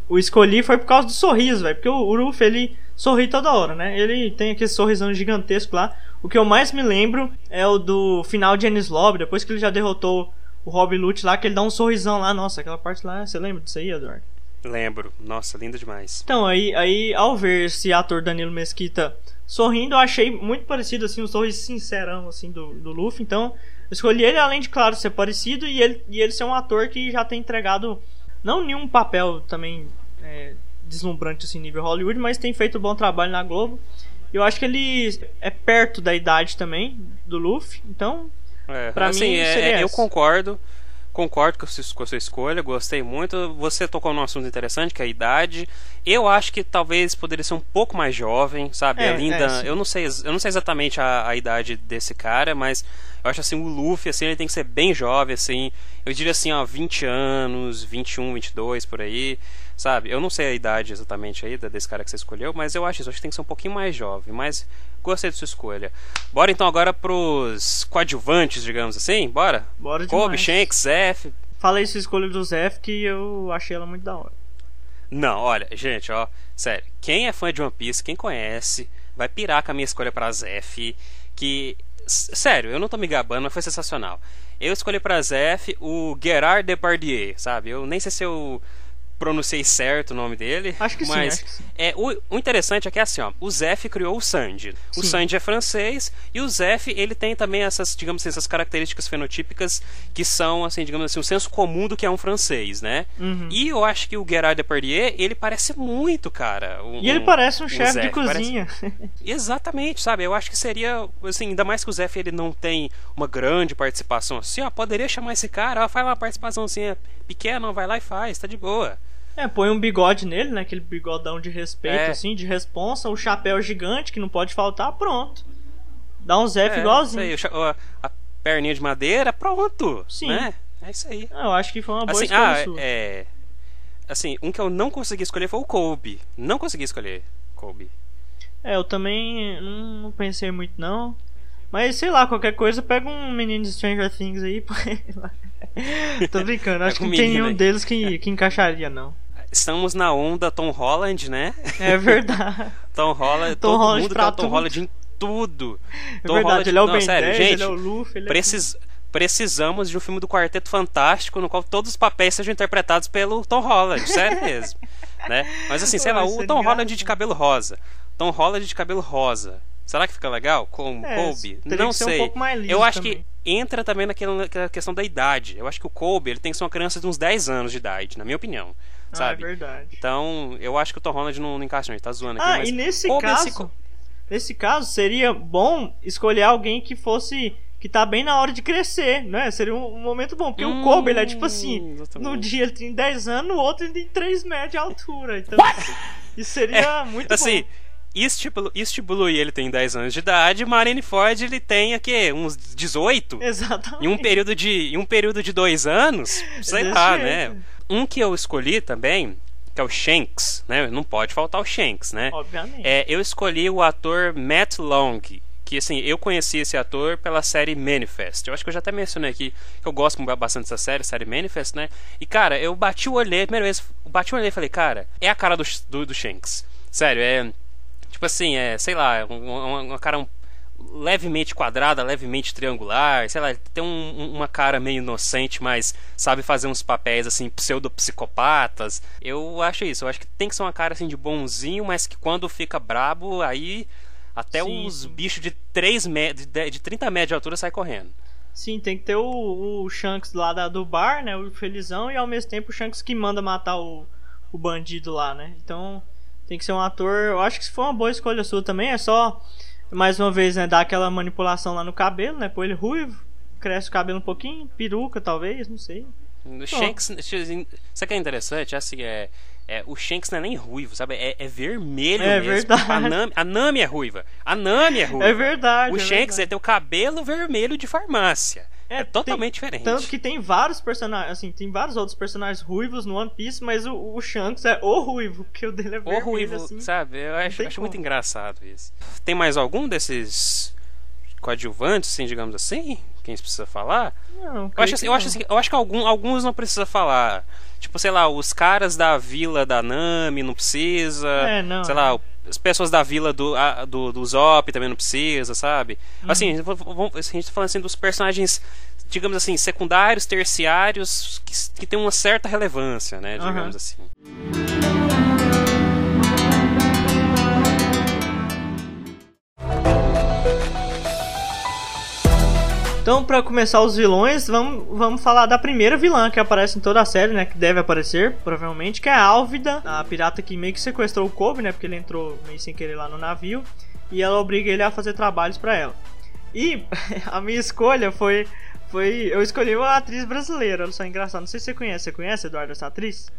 o escolhi foi por causa do sorriso, velho. Porque o, o Luffy, ele sorri toda hora, né? Ele tem aquele sorrisão gigantesco lá. O que eu mais me lembro é o do final de Ennis Lobby, depois que ele já derrotou o Rob Lute lá, que ele dá um sorrisão lá. Nossa, aquela parte lá, você lembra disso aí, Eduardo? Lembro. Nossa, lindo demais. Então, aí, aí ao ver esse ator Danilo Mesquita sorrindo, eu achei muito parecido, assim, um sorriso sincerão, assim, do, do Luffy. Então, eu escolhi ele, além de, claro, ser parecido, e ele, e ele ser um ator que já tem entregado, não nenhum papel também é, deslumbrante, assim, nível Hollywood, mas tem feito um bom trabalho na Globo. Eu acho que ele é perto da idade também do Luffy, então, É, Pra assim, mim, é- é, eu concordo. Concordo com a, sua, escolha, gostei muito. Você tocou num assunto interessante, que é a idade. Eu acho que talvez poderia ser um pouco mais jovem, sabe? É, a Linda, é, eu não sei, eu não sei exatamente a, a idade desse cara, mas eu acho assim, o Luffy, assim, ele tem que ser bem jovem, assim. Eu diria assim, ó, 20 anos, 21, 22 por aí, sabe? Eu não sei a idade exatamente aí desse cara que você escolheu, mas eu acho isso, acho que tem que ser um pouquinho mais jovem, mas gostei da sua escolha. Bora então agora pros coadjuvantes, digamos assim, bora? bora Kobe, demais. Shanks, Zef. Falei essa escolha do Zef que eu achei ela muito da hora. Não, olha, gente, ó, sério, quem é fã de One Piece, quem conhece, vai pirar com a minha escolha pra Zef, que, sério, eu não tô me gabando, mas foi sensacional. Eu escolhi pra Zef o Gerard Depardieu, sabe? Eu nem sei se eu pronunciei certo o nome dele, Acho que sim, mas acho que sim. é o, o interessante é que é assim, ó, o Zef criou o Sanji. O Sim. Sanji é francês e o Zef, ele tem também essas, digamos assim, essas características fenotípicas que são, assim, digamos assim, um senso comum do que é um francês, né? Uhum. E eu acho que o Gerard Depardieu, ele parece muito, cara. um- E ele um- parece um o chefe de Zef, parece- cozinha. Exatamente, sabe? Eu acho que seria, assim, ainda mais que o Zef ele não tem uma grande participação assim, ó, poderia chamar esse cara, ó, faz uma participação assim, é pequena, vai lá e faz, tá de boa. É, põe um bigode nele, né? Aquele bigodão de respeito, É. assim, de responsa, o chapéu gigante que não pode faltar, pronto. Dá um Zef É, igualzinho. aí, a, perninha de madeira, pronto. Sim. Né? É isso aí. Ah, eu acho que foi uma boa Assim, escolha ah, sua. é. Assim, um que eu não consegui escolher foi o Kobe. Não consegui escolher Kobe. É, eu também não pensei muito, não. Mas sei lá, qualquer coisa, pega um menino de Stranger Things aí. põe lá. Tô brincando, acho que Pega um não tem nenhum deles que, que encaixaria, não. Estamos na onda Tom Holland, né? É verdade. Tom Holland, Tom todo Holland mundo quer o Tom tudo. Holland em tudo. É Tom verdade, Holland- ele é o não, Ben sério, 10, gente, ele é o Luffy, ele é precis- precisamos de um filme do Quarteto Fantástico no qual todos os papéis sejam interpretados pelo Tom Holland, sério mesmo. né? Mas assim, sei lá, o Tom Holland de cabelo rosa. Tom Holland de cabelo rosa. Será que fica legal com É, Kobe? Não que ser um sei. pouco mais liso Eu acho também. que entra também naquela, naquela questão da idade. Eu acho que o Kobe ele tem que ser uma criança de uns 10 anos de idade, na minha opinião. Ah, é Sabe? verdade. Então, eu acho que o Tom Holland não, não encaixa, não. Ele tá zoando aqui. Ah, mas e nesse caso, esse co- nesse caso seria bom escolher alguém que fosse que tá bem na hora de crescer, né? Seria um, um momento bom, porque o Hum, Kobe ele é tipo assim, exatamente. no dia ele tem 10 anos, no outro ele tem 3 metros de altura, então isso seria muito Assim, bom. Blue, East Blue ele tem 10 anos de idade, Marineford ele tem aqui uns 18. Exatamente. Em um período de, em um período de dois anos, sei Desse lá, jeito. né? Um que eu escolhi também, que é o Shanks, né? Não pode faltar o Shanks, né? Obviamente. É, eu escolhi o ator Matt Long, que assim, eu conheci esse ator pela série Manifest. Eu acho que eu já até mencionei aqui que eu gosto bastante dessa série, série Manifest, né? E cara, eu bati o olho, primeira vez, bati o olho e falei, cara, é a cara do, do, do Shanks. Sério, é. Tipo assim, é, sei lá, uma, uma cara um, levemente quadrada, levemente triangular, sei lá, tem um, uma cara meio inocente, mas sabe fazer uns papéis assim pseudo-psicopatas. Eu acho isso, eu acho que tem que ser uma cara assim de bonzinho, mas que quando fica brabo, aí até Sim, os bichos de 3 metros, de, de 30 metros de altura sai correndo. Sim, tem que ter o, o Shanks lá da, do bar, né? O felizão, e ao mesmo tempo o Shanks que manda matar o, o bandido lá, né? Então tem que ser um ator. Eu acho que se for uma boa escolha sua também, é só, mais uma vez, né? Dar aquela manipulação lá no cabelo, né? Pôr ele ruivo, cresce o cabelo um pouquinho, peruca talvez, não sei. O Shanks, isso que é interessante, assim, é, é, o Shanks não é nem ruivo, sabe? É, é vermelho É mesmo. verdade. A Nami, a Nami é ruiva. A Nami é ruiva. É verdade. O é Shanks verdade. é ter o cabelo vermelho de farmácia. É, totalmente diferente. Tanto que tem vários personagens, assim, tem vários outros personagens ruivos no One Piece, mas o, o Shanks é o ruivo, porque o dele é O vermelho, ruivo, assim. sabe? Eu acho, tem acho muito engraçado isso. Tem mais algum desses coadjuvantes, assim, digamos assim? Quem precisa falar? Não, Eu acho, assim, eu, acho assim, eu acho que algum, alguns não precisa falar. Tipo, sei lá, os caras da vila da Nami não precisa. É, não, Sei é. lá, as pessoas da vila do, a- do, do Zop também não precisa, sabe? Uhum. Assim, vamos- a gente tá falando assim dos personagens, digamos assim, secundários, terciários, que, que tem uma certa relevância, né? Digamos assim. Então, pra começar os vilões, vamos, vamos falar da primeira vilã que aparece em toda a série, né? Que deve aparecer, provavelmente, que é a Álvida, a pirata que meio que sequestrou o Kobe, né? Porque ele entrou meio sem querer lá no navio. E ela obriga ele a fazer trabalhos pra ela. E a minha escolha foi. foi eu escolhi uma atriz brasileira, olha só engraçado. Não sei se você conhece. Você conhece, Eduardo, essa atriz?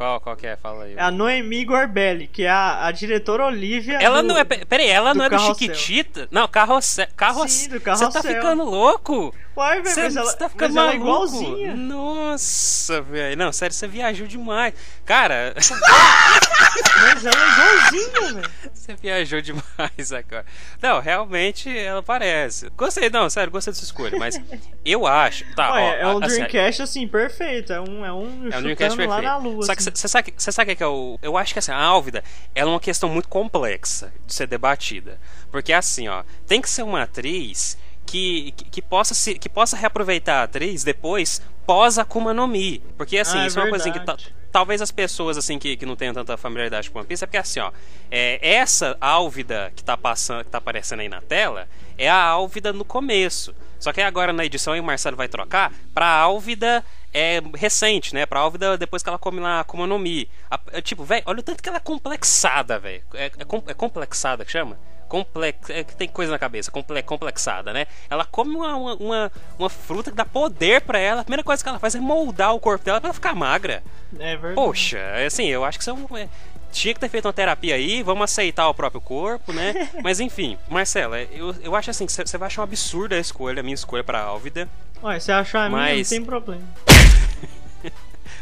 Qual, qual que é? Fala aí. É a Noemi Gorbelli, que é a, a diretora Olivia. Ela do- não é. pe- Peraí, ela não é do Carrossel. Chiquitita? Não, Carrossel. Carrossel. Sim, do Você tá Carrossel. ficando louco? Uai, velho, Você mas ela, tá ficando mas ela é igualzinha. Nossa, velho. Não, sério, você viajou demais. Cara, Mas ela é igualzinha, velho. Você viajou demais agora. Não, realmente ela parece. Gostei, não, sério, gostei dessa escolha, mas eu acho. Tá, Ué, ó, é um assim, Dreamcast assim, perfeito. É um, é um, É um Dreamcast lá perfeito. na lua. Só que assim. você sabe, cê sabe o que é o. Eu acho que assim, a Álvida ela é uma questão muito complexa de ser debatida. Porque assim, ó, tem que ser uma atriz que, que, que possa, se, que possa reaproveitar a atriz depois pós Akuma no Mi. Porque assim, Ah, é isso é uma coisa assim, que verdade. Talvez as pessoas assim que, que não tenham tanta familiaridade com One Piece é porque assim, ó, é, essa Álvida que tá passando, que tá aparecendo aí na tela, é a Álvida no começo. Só que agora na edição aí o Marcelo vai trocar pra Álvida é, recente, né? Pra Álvida depois que ela come lá Akuma no Mi. A- é, tipo, velho, olha o tanto que ela é complexada, velho. É, é, é complexada que chama? Complex, é que tem coisa na cabeça, comple, complexada, né? Ela come uma, uma, uma, fruta que dá poder pra ela. A primeira coisa que ela faz é moldar o corpo dela pra ela ficar magra. É verdade. Poxa, é assim, eu acho que isso é é, tinha que ter feito uma terapia aí, vamos aceitar o próprio corpo, né? Mas enfim, Marcela, eu, eu acho assim, que você vai achar um absurdo a escolha, a minha escolha pra Álvida. Ué, se achar a minha, não Mas- tem problema.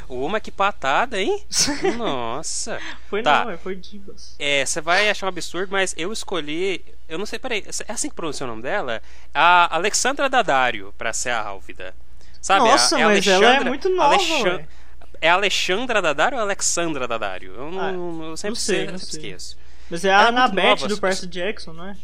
Uma que patada, hein? Nossa. Foi Tá. não, ué, foi Divas. É, você vai achar um absurdo, mas eu escolhi. Eu não sei, peraí, é assim que pronuncia o nome dela? A Alexandra Daddario pra ser a Álvida. Sabe? Nossa, a, a mas ela é Alexandra- muito nova, Alexan- ué. É Alexandra Daddario ou Alexandra Daddario? Eu, não, Ah, eu sempre, não sei, sei, não eu sempre sei. esqueço. Mas é a é Annabeth nova, do Percy Jackson, não é?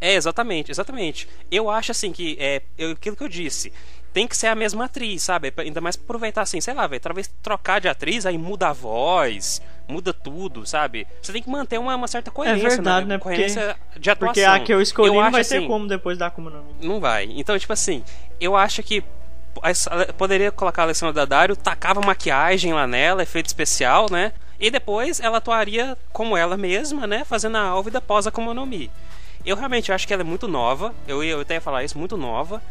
É, exatamente, exatamente. Eu acho assim que é eu- aquilo que eu disse. Tem que ser a mesma atriz, sabe? Ainda mais aproveitar assim, sei lá, velho. Talvez trocar de atriz, aí muda a voz, muda tudo, sabe? Você tem que manter uma, uma certa coerência, verdade, né? né? Porque- Coerência de atuação. Porque a que eu escolhi não acho, vai ter assim, como depois da Akuma no Mi. Não vai. Então, tipo assim, eu acho que a- poderia colocar a Alessandra Daddario, tacava maquiagem lá nela, efeito especial, né? E depois ela atuaria como ela mesma, né? Fazendo a Álvida pós Akuma no Mi. Eu realmente acho que ela é muito nova. Eu, ia- eu até ia falar isso, muito nova.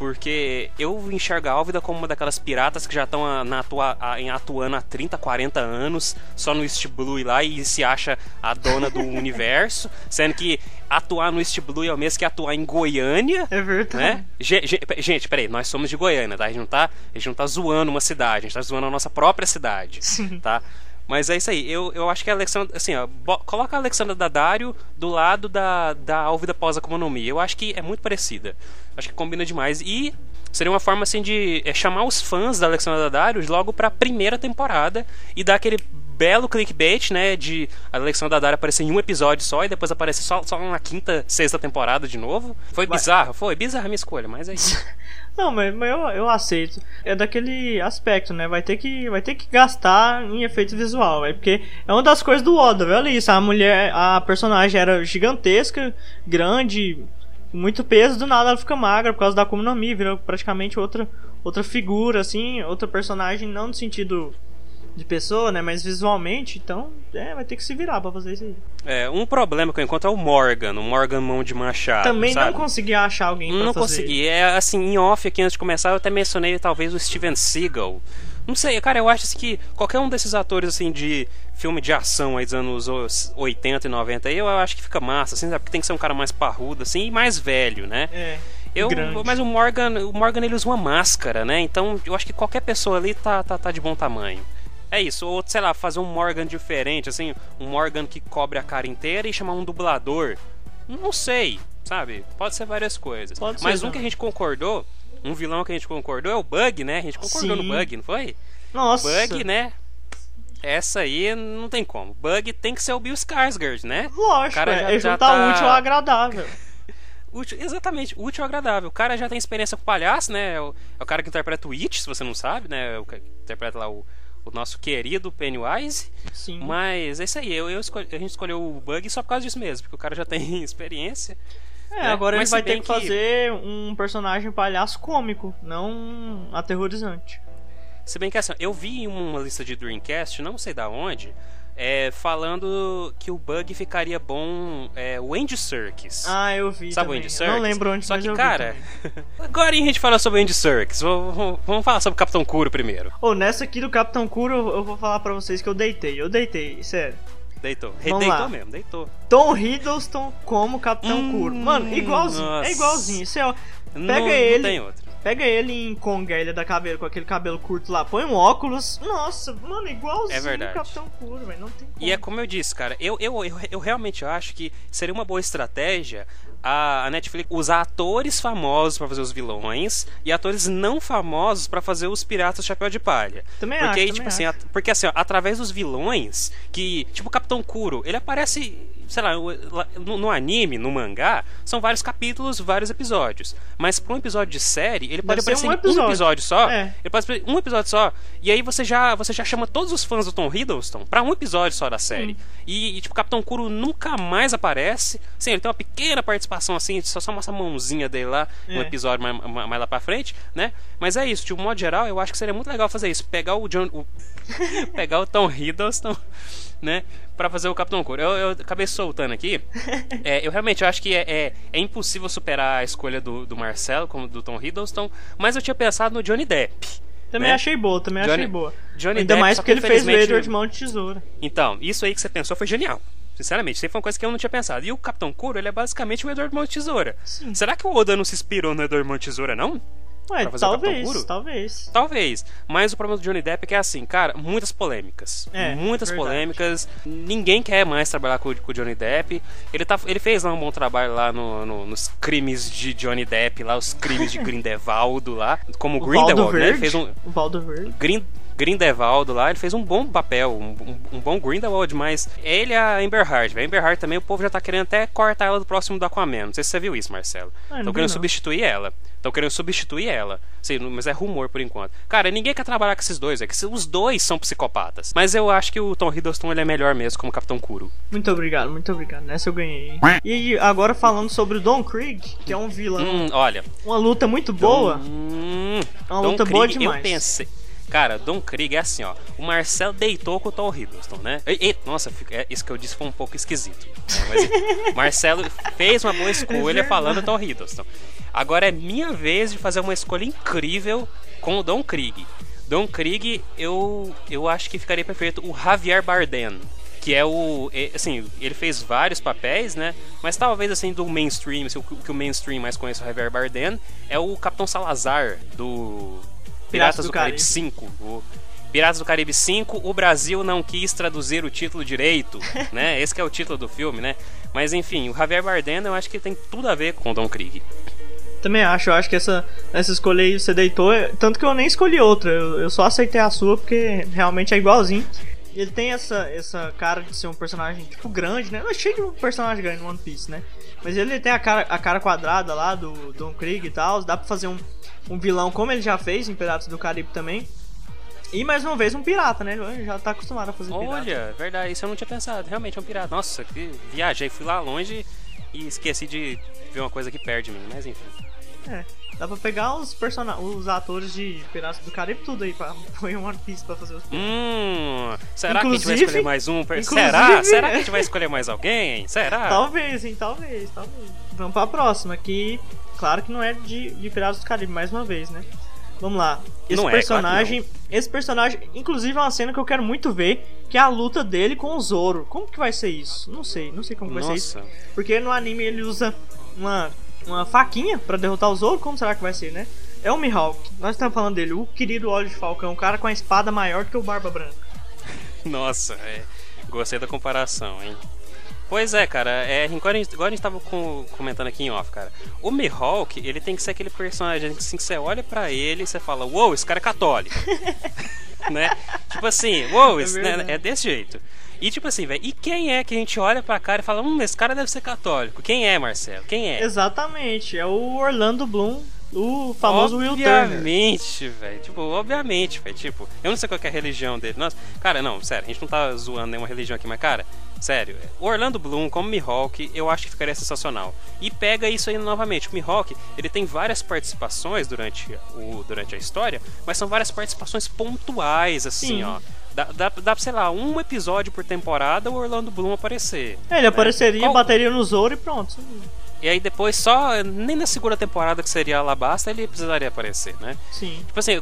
Porque eu enxergo a Álvida como uma daquelas piratas que já estão atua, atuando há 30, 40 anos, só no East Blue lá e se acha a dona do universo, sendo que atuar no East Blue é o mesmo que atuar em Goiânia. É verdade. Né? Gente, peraí, nós somos de Goiânia, tá? A gente não tá, a gente não tá zoando uma cidade, a gente tá zoando a nossa própria cidade, Sim. tá? Mas é isso aí. Eu, eu acho que a Alexandra. Assim, ó, coloca a Alexandra Daddario do lado da, da Álvida pós-Akuma no Mi. Eu acho que é muito parecida. Acho que combina demais. E seria uma forma assim de é, chamar os fãs da Alexandra Daddario logo pra primeira temporada e dar aquele belo clickbait, né? De a Alexandra Daddario aparecer em um episódio só e depois aparecer só, só na quinta, sexta temporada de novo. Foi bizarro, foi bizarra a minha escolha, mas é isso. Não, mas, mas eu, eu aceito. É daquele aspecto, né? Vai ter que, vai ter que gastar em efeito visual, é porque é uma das coisas do Oda, olha isso. A mulher, a personagem era gigantesca, grande, muito peso, do nada ela fica magra por causa da Akuma no Mi, virou praticamente outra, outra figura, assim, outra personagem, não no sentido de pessoa, né? Mas visualmente, então, é, vai ter que se virar pra fazer isso aí. É, um problema que eu encontro é o Morgan, o Morgan Mão de Machado. Também sabe? não consegui achar alguém pra Não fazer. consegui. É assim, em off aqui antes de começar, eu até mencionei talvez o Steven Seagal. Não sei, cara, eu acho assim, que qualquer um desses atores assim de filme de ação aí dos anos 80 e 90 aí, eu acho que fica massa, assim, sabe? Porque tem que ser um cara mais parrudo, assim, e mais velho, né? É. Eu, grande. mas o Morgan, o Morgan ele usa uma máscara, né? Então eu acho que qualquer pessoa ali tá, tá, tá de bom tamanho. É isso, ou sei lá, fazer um Morgan diferente, assim, um Morgan que cobre a cara inteira e chamar um dublador. Não sei, sabe? Pode ser várias coisas. Pode Mas ser, um não. que a gente concordou, um vilão que a gente concordou é o Bug, né? A gente concordou Sim. no Bug, não foi? Nossa. Bug, né? Essa aí não tem como. Bug tem que ser o Bill Skarsgård, né? Lógico, cara é, já- é juntar tá- útil ao agradável. Útil, exatamente, útil e agradável. O cara já tem experiência com palhaço, né? É o, é o cara que interpreta o It, se você não sabe, né? É O que interpreta lá o, o nosso querido Pennywise. Sim. Mas é isso aí, eu, eu escolhi- a gente escolheu o Bug só por causa disso mesmo, porque o cara já tem experiência. É, né? agora Mas ele vai ter bem que fazer um personagem palhaço cômico, não aterrorizante. Se bem que assim, eu vi em uma lista de Dreamcast, não sei da onde, é, falando que o Bug ficaria bom é, o Andy Serkis. Ah, eu vi Sabe o também. Andy Eu Serkis? Não lembro onde, Só que, cara, agora a gente fala sobre o Andy Serkis. Vamos, falar sobre o Capitão Kuro primeiro. Ô, nessa aqui do Capitão Kuro, eu vou falar pra vocês que eu deitei. Eu deitei, sério. Deitou. Vamos deitou lá. mesmo, deitou. Tom Hiddleston como Capitão Hum, Kuro. Mano, igualzinho. nossa. É igualzinho. Você, ó, Não- Pega não ele. tem outro. Pega ele em Kong, a Ilha da Caveira, com aquele cabelo curto lá, põe um óculos. Nossa, mano, igualzinho É verdade. o Capitão Kuro, velho. Não tem como. E é como eu disse, cara, eu, eu, eu, eu realmente acho que seria uma boa estratégia a, Netflix usar atores famosos pra fazer os vilões e atores não famosos pra fazer os piratas Chapéu de Palha. Também porque acho, aí, tipo assim, acho. porque assim, ó, através dos vilões, que, tipo o Capitão Kuro, ele aparece, sei lá, no, anime, no mangá, são vários capítulos, vários episódios. Mas pra um episódio de série, ele pode aparecer um em um episódio. episódio só. É. Ele pode aparecer um episódio só. E aí você já, você já chama todos os fãs do Tom Hiddleston pra um episódio só da série. E, e, tipo, Capitão Kuro nunca mais aparece. Sim, ele tem uma pequena participação assim, só, só mostra a mãozinha dele lá É. episódio mais, mais, mais lá pra frente, né? Mas é isso, de um modo geral, eu acho que seria muito legal fazer isso. Pegar o John. o- pegar o Tom Hiddleston, né? Pra fazer o Capitão Kuro. Eu, eu acabei soltando aqui. É, eu realmente acho que é, é, é impossível superar a escolha do, do Marcelo, como do Tom Hiddleston, mas eu tinha pensado no Johnny Depp. Também né? achei boa, também Johnny- achei boa. Johnny Ainda Depp, mais só porque que ele fez o Edward Mão de Tesoura. Então, isso aí que você pensou foi genial. Sinceramente, isso aí foi uma coisa que eu não tinha pensado. E o Capitão Kuro, ele é basicamente o Edward Mão de Tesoura. Sim. Será que o Oda não se inspirou no Edward Mão de Tesoura, não? Ué, Pra fazer o Capitão talvez, Kuro? talvez. Talvez. Mas o problema do Johnny Depp é que é assim, cara, muitas polêmicas. É, muitas verdade. polêmicas. Ninguém quer mais trabalhar com, com o Johnny Depp. Ele, tá, ele fez lá um bom trabalho lá no- no- nos crimes de Johnny Depp, lá, os crimes de Grindelwaldo lá. Como O Grindelwald, Valdo né? Verde. fez um. O Valdo Verde. Grin, Grindelwald lá, ele fez um bom papel, um, um- um bom Grindelwald, mas ele e a Amber Heard, velho. A Amber Heard também, o povo já tá querendo até cortar ela do próximo do Aquaman. Não sei se você viu isso, Marcelo. Ah, Estão querendo não. substituir ela. Estão querendo substituir ela. Sei, não- mas é rumor por enquanto. Cara, ninguém quer trabalhar com esses dois, é que os dois são psicopatas. Mas eu acho que o Tom Hiddleston ele é melhor mesmo como Capitão Kuro. Muito obrigado, muito obrigado. Nessa eu ganhei. E agora falando sobre o Don Krieg, que é um vilão. Hum, olha. Uma luta muito boa. Hum, É uma Don luta boa Krieg, demais. Eu pensei. Cara, Don Krieg é assim, ó. O Marcel deitou com o Tom Hiddleston, né? E, e, nossa, é, isso que eu disse foi um pouco esquisito. Né? Mas Marcelo fez uma boa escolha é falando Tom Hiddleston. Agora é minha vez de fazer uma escolha incrível com o Don Krieg. Don Krieg, eu, eu acho que ficaria perfeito o Javier Bardem que é o assim ele fez vários papéis né mas talvez assim do mainstream assim, o que o mainstream mais conhece o Javier Bardem é o Capitão Salazar do Piratas, do, do, Caribe 5 o Piratas do Caribe 5 o Brasil não quis traduzir o título direito né esse é o título do filme né mas enfim o Javier Bardem eu acho que tem tudo a ver com o Don Krieg também acho, eu acho que essa, essa escolha aí você deitou, tanto que eu nem escolhi outra, eu, eu só aceitei a sua porque realmente é igualzinho. Ele tem essa, essa cara de ser um personagem, tipo, grande, né? Não é cheio de um personagem grande no One Piece, né? Mas ele tem a cara, a cara quadrada lá do Don Krieg e tal. Dá pra fazer um, um vilão como ele já fez em Piratas do Caribe também. E mais uma vez um pirata, né? Ele já tá acostumado a fazer Olha, pirata. Olha, verdade, isso eu não tinha pensado. Realmente é um pirata. Nossa, que viajei, fui lá longe e esqueci de ver uma coisa que perde mim, mas enfim. É. Dá pra pegar os, person... os atores de Piratas do Caribe tudo aí pra pôr em One Piece pra fazer os Hum, será inclusive, que a gente vai escolher mais um? Será? Será que a gente vai escolher mais alguém? Será? Talvez, hein? Talvez, talvez. Vamos pra próxima, que claro que não é de, de Piratas do Caribe, mais uma vez, né? Vamos lá. Esse não personagem. É, claro esse personagem, inclusive, é uma cena que eu quero muito ver, que é a luta dele com o Zoro. Como que vai ser isso? Não sei, não sei como Nossa. vai ser isso. Porque no anime ele usa uma uma faquinha para derrotar o Zoro, como será que vai ser, né? É o Mihawk, nós estamos falando dele, o querido Olho de Falcão, um cara com a espada maior que o Barba Branca. Nossa, é, gostei da comparação, hein? Pois é, cara, é, igual, a gente, igual a gente tava com, comentando aqui em off, cara. O Mihawk, ele tem que ser aquele personagem assim, que você olha para ele e você fala, uou, wow, esse cara é católico. né? Tipo assim, uou, wow, é, né, é desse jeito. E tipo assim, velho, e quem é que a gente olha pra cara e fala, hum, esse cara deve ser católico? Quem é, Marcelo? Quem é? Exatamente, é o Orlando Bloom, o famoso Will Turner. Obviamente, velho. Tipo, obviamente, velho. Tipo, eu não sei qual é a religião dele. Nossa, cara, não, sério, a gente não tá zoando nenhuma religião aqui, mas, cara, sério, o Orlando Bloom como Mihawk, eu acho que ficaria sensacional. E pega isso aí novamente. O Mihawk, ele tem várias participações durante, o, durante a história, mas são várias participações pontuais, assim, Sim. ó. Dá, dá, dá, sei lá, um episódio por temporada o Orlando Bloom aparecer. É, ele né? apareceria, Qual... bateria no Zoro e pronto. E aí depois só, nem na segunda temporada que seria Alabasta, ele precisaria aparecer, né? Sim. Tipo assim,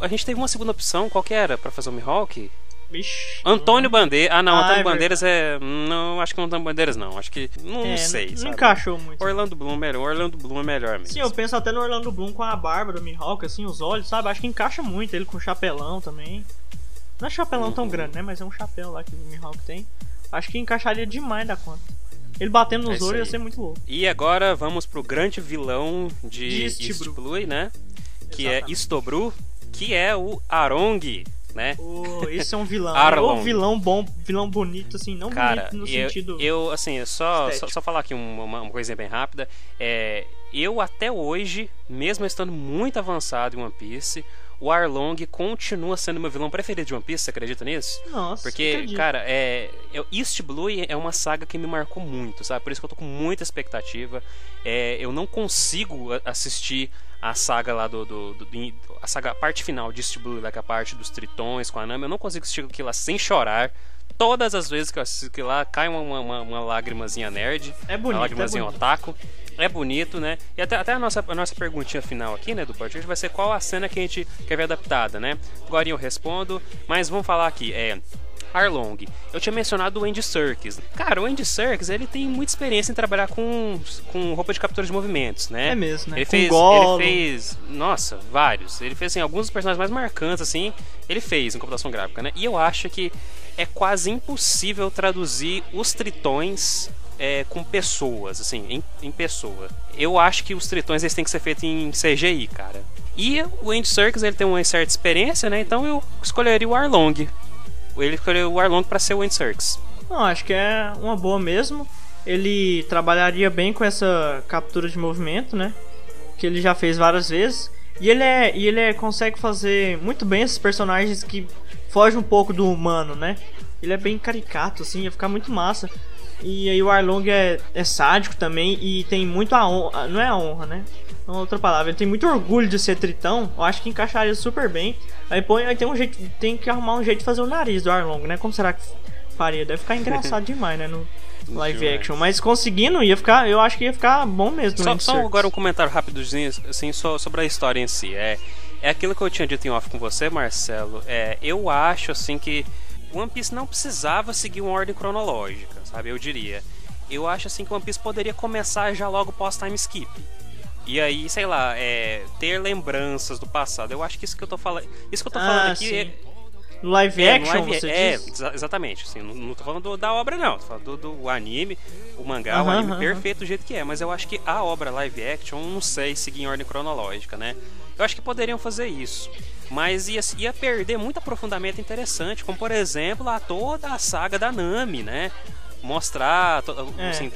a gente teve uma segunda opção, qual que era pra fazer o Mihawk? Vixe, Antônio Bandeiras. Ah, não, ah, Antônio é Bandeiras é. Não, acho que não Antônio Bandeiras, não. Acho que. Não é, sei. Não, não encaixou muito. Orlando Bloom é melhor. Orlando Bloom é melhor mesmo. Sim, eu penso até no Orlando Bloom com a barba do Mihawk, assim, os olhos, sabe? Acho que encaixa muito. Ele com o chapelão também. Não é chapelão tão grande, né? Mas é um chapéu lá que o Mihawk tem. Acho que encaixaria demais da conta. Ele batendo nos é ia ser muito louco. E agora vamos pro grande vilão de, de East Blue, né? Que é Exatamente. é Istobru, que é o Arong, né? Oh, esse é um vilão. Arlong. Um vilão bom, vilão bonito, assim, não Cara, bonito no eu, sentido. Eu, assim, só, só, só, falar aqui uma, uma coisinha bem rápida. É, eu até hoje, mesmo estando muito avançado em One Piece, o Arlong continua sendo meu vilão preferido de One Piece, você acredita nisso? Nossa, Porque, acredito. cara, é, é, East Blue é uma saga que me marcou muito, sabe? Por isso que eu tô com muita expectativa. É, eu não consigo assistir a saga lá do, do, do, do, a saga a parte final de East Blue, lá que é a parte dos tritões com a Nami, eu não consigo assistir aquilo lá sem chorar. Todas as vezes que eu assisto aquilo lá, cai uma, uma, uma lágrimazinha nerd, é bonito, uma lágrimazinha é bonito. otaku. É bonito, né? E até, até a, nossa, a nossa perguntinha final aqui, né, do podcast vai ser qual a cena que a gente quer ver adaptada, né? Agora eu respondo, mas vamos falar aqui, é... Arlong. Eu tinha mencionado o Andy Serkis. Cara, o Andy Serkis, ele tem muita experiência em trabalhar com, com roupa de captura de movimentos, né? É mesmo, né? Ele com fez, ele fez, nossa, vários. Ele fez assim alguns dos personagens mais marcantes assim, ele fez em computação gráfica, né? E eu acho que é quase impossível traduzir os tritões é, com pessoas, assim, em, em, pessoa. Eu acho que os tritões eles têm que ser feitos em CGI, cara. E o Andy Serkis ele tem uma certa experiência, né? Então eu escolheria o Arlong. Ele escolheu o Arlong para ser o Andy Serkis. Não, acho que é uma boa mesmo. Ele trabalharia bem com essa captura de movimento, né? Que ele já fez várias vezes. E ele é, e ele é, consegue fazer muito bem esses personagens que fogem um pouco do humano, né? Ele é bem caricato, assim, ia ficar muito massa. E aí o Arlong é, é sádico também e tem muito a honra. Ah, não é a honra, né? É outra palavra. Ele tem muito orgulho de ser tritão. Eu acho que encaixaria super bem. Aí põe, aí tem um jeito, tem que arrumar um jeito de fazer o nariz do Arlong, né? Como será que faria? Deve ficar engraçado demais, né? No live Demais. action. Mas conseguindo, ia ficar, eu acho que ia ficar bom mesmo. Só, só agora um comentário rápidozinho assim, so- sobre a história em si. É, é aquilo que eu tinha dito em off com você, Marcelo. É, eu acho assim que One Piece não precisava seguir uma ordem cronológica, sabe? Eu diria. Eu acho assim que One Piece poderia começar já logo pós-time skip. E aí, sei lá, é, ter lembranças do passado. Eu acho que isso que eu tô falando. Isso que eu tô Ah, falando aqui sim. é, No live é, no action, live- você é, diz? exa- exatamente. Assim, não, não tô falando do- da obra, não. Tô falando do, do anime, o mangá, o Aham, anime aham. perfeito do jeito que é. Mas eu acho que a obra live action, não sei seguir em ordem cronológica, né? Eu acho que poderiam fazer isso. Mas ia, ia perder muito aprofundamento interessante, como por exemplo a toda a saga da Nami, né? Mostrar É. assim,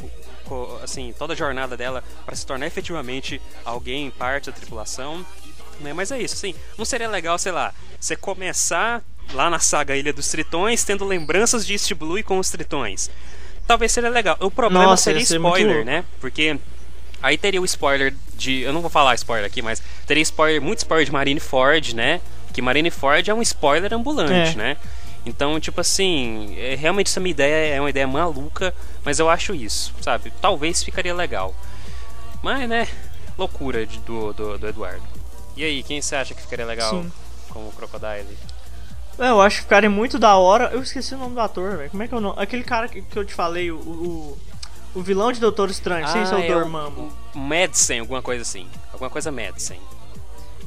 assim, toda a jornada dela para se tornar efetivamente alguém, parte da tripulação. Né? Mas é isso, assim, não seria legal, sei lá, você começar lá na saga Ilha dos Tritões tendo lembranças de East Blue e com os Tritões. Talvez seria legal. O problema Nossa, seria muito spoiler, né? Porque aí teria o spoiler de. Eu não vou falar spoiler aqui, mas teria spoiler, muito spoiler de Marineford, né? Que Marineford é um spoiler ambulante, É. né? Então, tipo assim, é, realmente essa minha ideia é uma ideia maluca, mas eu acho isso, sabe? Talvez ficaria legal. Mas, né, loucura de- do, do, do Eduardo. E aí, quem você acha que ficaria legal Sim. com o Crocodile? É, Eu acho que ficaria muito da hora. Eu esqueci o nome do ator, velho. Como é que é o nome? Aquele cara que, que eu te falei, o, o, o vilão de Doutor Estranho, sem ser o é Dormammu. o Madsen, alguma coisa assim. Alguma coisa Madsen.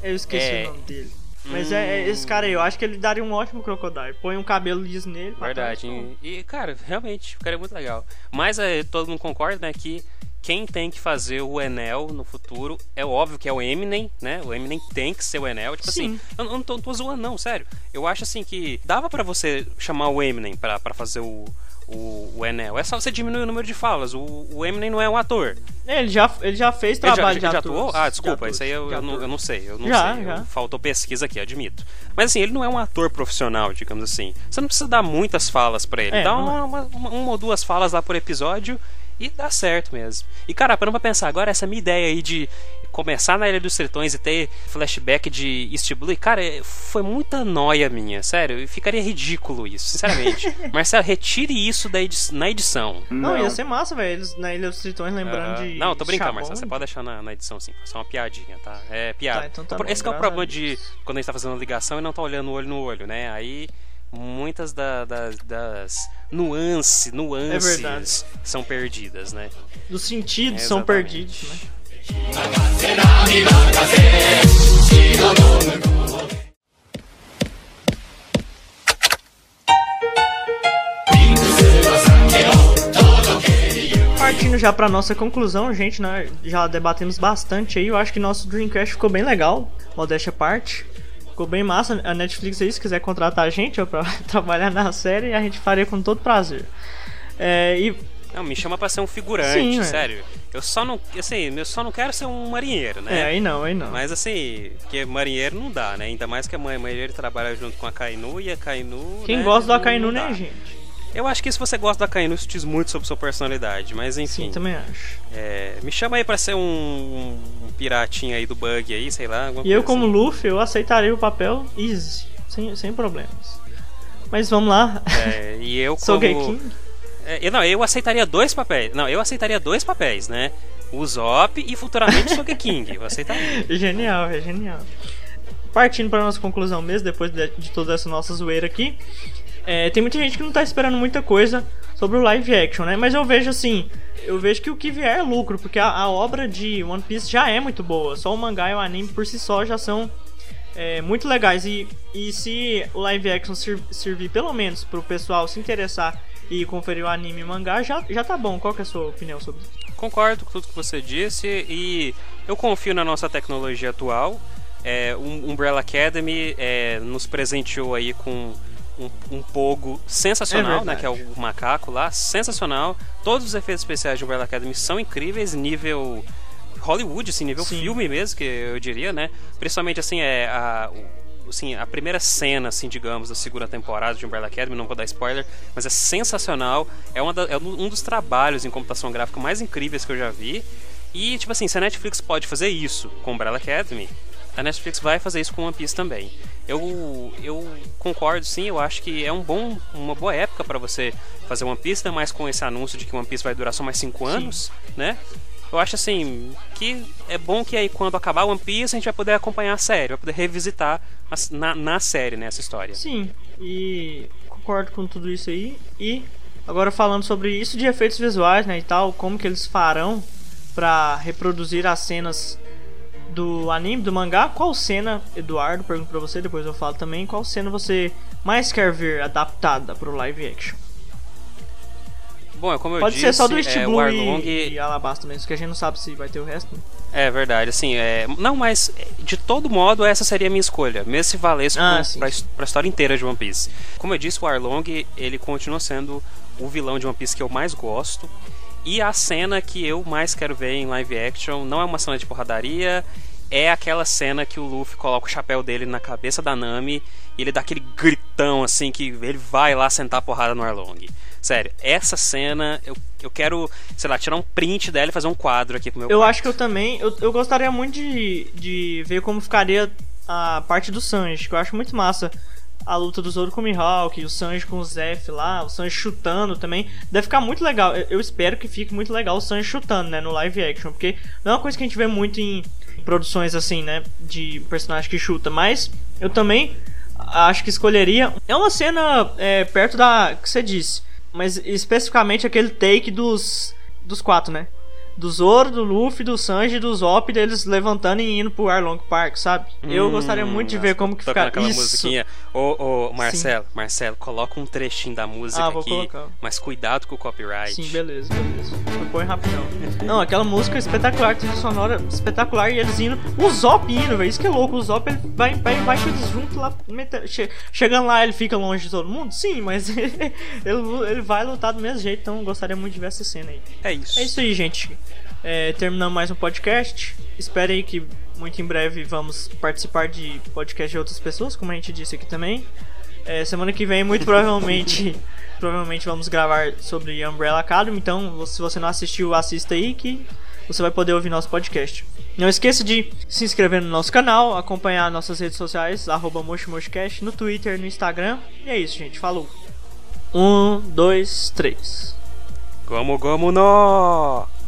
Eu esqueci É. o nome dele. Mas é, é esse cara aí, eu acho que ele daria um ótimo Crocodile. Põe um cabelo liso nele. Verdade. trás, E, e, cara, realmente, ficaria muito legal. Mas é, todo mundo concorda, né, que quem tem que fazer o Enel no futuro é óbvio que é o Eminem, né? O Eminem tem que ser o Enel. Tipo Sim. assim, eu não tô, tô zoando, não, sério. Eu acho assim que dava pra você chamar o Eminem pra fazer o, o, o Enel. É só você diminuir o número de falas. O, o Eminem não é um ator. Ele já, ele já fez Ele já, trabalho já, de já ator. atuou? Ah, desculpa, isso aí eu, eu, não, eu não sei. Eu não Já, sei. já. Eu- faltou pesquisa aqui, admito. Mas assim, ele não é um ator profissional, digamos assim. Você não precisa dar muitas falas pra ele. É, Dá uma, uma- uma- uma ou duas falas lá por episódio e dá certo mesmo. E cara, parando pra pensar, agora essa minha ideia aí de começar na Ilha dos Tritões e ter flashback de East Blue, cara, é- foi muita noia minha, sério. Ficaria ridículo isso, sinceramente. Marcelo, retire isso da edi- na edição. Não, ia ser massa, velho. Eles na Ilha dos Tritões lembrando Aham. de. Não, tô brincando. Marcelo. Você pode deixar na, na edição sim. Só uma piadinha, tá? É piada. Tá, então tá O- bom, Esse que é o problema de quando a gente tá fazendo ligação e não tá olhando olho no olho, né? Aí muitas da- das, das nuance, nuances É são perdidas, né? Dos sentidos são Exatamente. perdidos, né? Partindo já pra nossa conclusão, gente, né? Já debatemos bastante aí. Eu acho que nosso Dreamcast ficou bem legal, modéstia parte. Ficou bem massa. A Netflix aí, se quiser contratar a gente ó, pra trabalhar na série, a gente faria com todo prazer. É, e Não, me chama pra ser um figurante, Sim, é. sério. Eu só não, assim, eu só não quero ser um marinheiro, né? é, aí não, aí não. Mas assim, porque marinheiro não dá, né? Ainda mais que a mãe marinheiro trabalha junto com a Kainu e a Kainu. Quem né, gosta do não- Akainu, dá. né, gente? Eu acho que se você gosta da Kainu, isso diz muito sobre sua personalidade, mas enfim. Sim, também acho. é, me chama aí pra ser um, um piratinho aí do bug aí, sei lá. E eu, como assim. Luffy, eu aceitaria o papel easy, sem, sem problemas. Mas vamos lá. É, e eu Sou como. Gay King. É, eu, não, eu aceitaria dois papéis. Não, eu aceitaria dois papéis, né? O Zop e futuramente o Soge King. Eu aceitaria. Genial, é genial. Partindo para nossa conclusão mesmo, depois de, de toda essa nossa zoeira aqui. é, tem muita gente que não tá esperando muita coisa sobre o live action, né? Mas eu vejo assim, eu vejo que o que vier é lucro, porque a, a obra de One Piece já é muito boa. Só o mangá e o anime por si só já são é, muito legais. E, e se o live action servir pelo menos pro pessoal se interessar e conferir o anime e o mangá, já, já tá bom. Qual que é a sua opinião sobre isso? Concordo com tudo que você disse e eu confio na nossa tecnologia atual. É, um Umbrella Academy é, nos presenteou aí com um, um pogo sensacional, É né? Que é o macaco lá, sensacional. Todos os efeitos especiais de Umbrella Academy são incríveis, nível Hollywood, assim, nível Sim. filme mesmo, que eu diria, né? Principalmente assim, é a, o- assim, a primeira cena, assim, digamos, da segunda temporada de Umbrella Academy, não vou dar spoiler, mas é sensacional. É, uma da- é um dos trabalhos em computação gráfica mais incríveis que eu já vi. E, tipo assim, se a Netflix pode fazer isso com Umbrella Academy, a Netflix vai fazer isso com One Piece também. eu, eu concordo sim, eu acho que é um bom, uma boa época para você fazer One Piece, ainda mais com esse anúncio de que One Piece vai durar só mais 5 anos, né? Eu acho assim que é bom que aí quando acabar One Piece a gente vai poder acompanhar a série, vai poder revisitar a, na, na série né, essa história. Sim, e concordo com tudo isso aí. E agora falando sobre isso de efeitos visuais, né, e tal, como que eles farão para reproduzir as cenas do anime, do mangá, qual cena, Eduardo, pergunto pra você, depois eu falo também, qual cena você mais quer ver adaptada pro live action? Bom, é como eu Pode disse, ser só do East é, Blue o Arlong... e, e Alabasta mesmo, que a gente não sabe se vai ter o resto. Né? É verdade, assim, é... não, mas de todo modo essa seria a minha escolha, mesmo se valesse Ah, pro, sim, pra, sim. pra história inteira de One Piece. Como eu disse, o Arlong, ele continua sendo o vilão de One Piece que eu mais gosto, e a cena que eu mais quero ver em live action não é uma cena de porradaria, é aquela cena que o Luffy coloca o chapéu dele na cabeça da Nami e ele dá aquele gritão assim que ele vai lá sentar a porrada no Arlong. Sério, essa cena eu, eu quero, sei lá, tirar um print dela e fazer um quadro aqui pro meu Eu quarto. acho que eu também. Eu, eu gostaria muito de, de ver como ficaria a parte do Sanji, que eu acho muito massa. A luta do Zoro com o Mihawk, o Sanji com o Zef lá, o Sanji chutando também. Deve ficar muito legal. Eu, eu espero que fique muito legal o Sanji chutando, né, no live action. Porque não é uma coisa que a gente vê muito em produções assim, né, de personagem que chuta. Mas eu também acho que escolheria. É uma cena é, perto da que você disse. Mas especificamente aquele take dos, dos quatro, né? Do Zoro, do Luffy, do Sanji e do Zop, deles levantando e indo pro Arlong Park, sabe? eu Hum, gostaria muito de ver como que fica aquela isso. musiquinha. Ô, ô, Marcelo, Marcelo, coloca um trechinho da música Ah, vou aqui, colocar. mas cuidado com o copyright. Sim, beleza, beleza. Eu põe rapidão. Não, aquela música espetacular, trilha sonora espetacular e eles indo. O Zop indo, velho. Isso que é louco. O Zop ele vai, vai, vai com eles junto lá. che- chegando lá, ele fica longe de todo mundo? Sim, mas ele, ele vai lutar do mesmo jeito. Então eu gostaria muito de ver essa cena aí. É isso. É isso aí, gente. É, terminamos mais um podcast. Espere aí que muito em breve vamos participar de podcast de outras pessoas, como a gente disse aqui também. É, semana que vem, muito provavelmente, provavelmente vamos gravar sobre Umbrella Academy. Então, se você não assistiu, assista aí que você vai poder ouvir nosso podcast. Não esqueça de se inscrever no nosso canal, acompanhar nossas redes sociais, arroba no Twitter, no Instagram. E é isso, gente. Falou. Um, dois, três. Gomu Gomu no!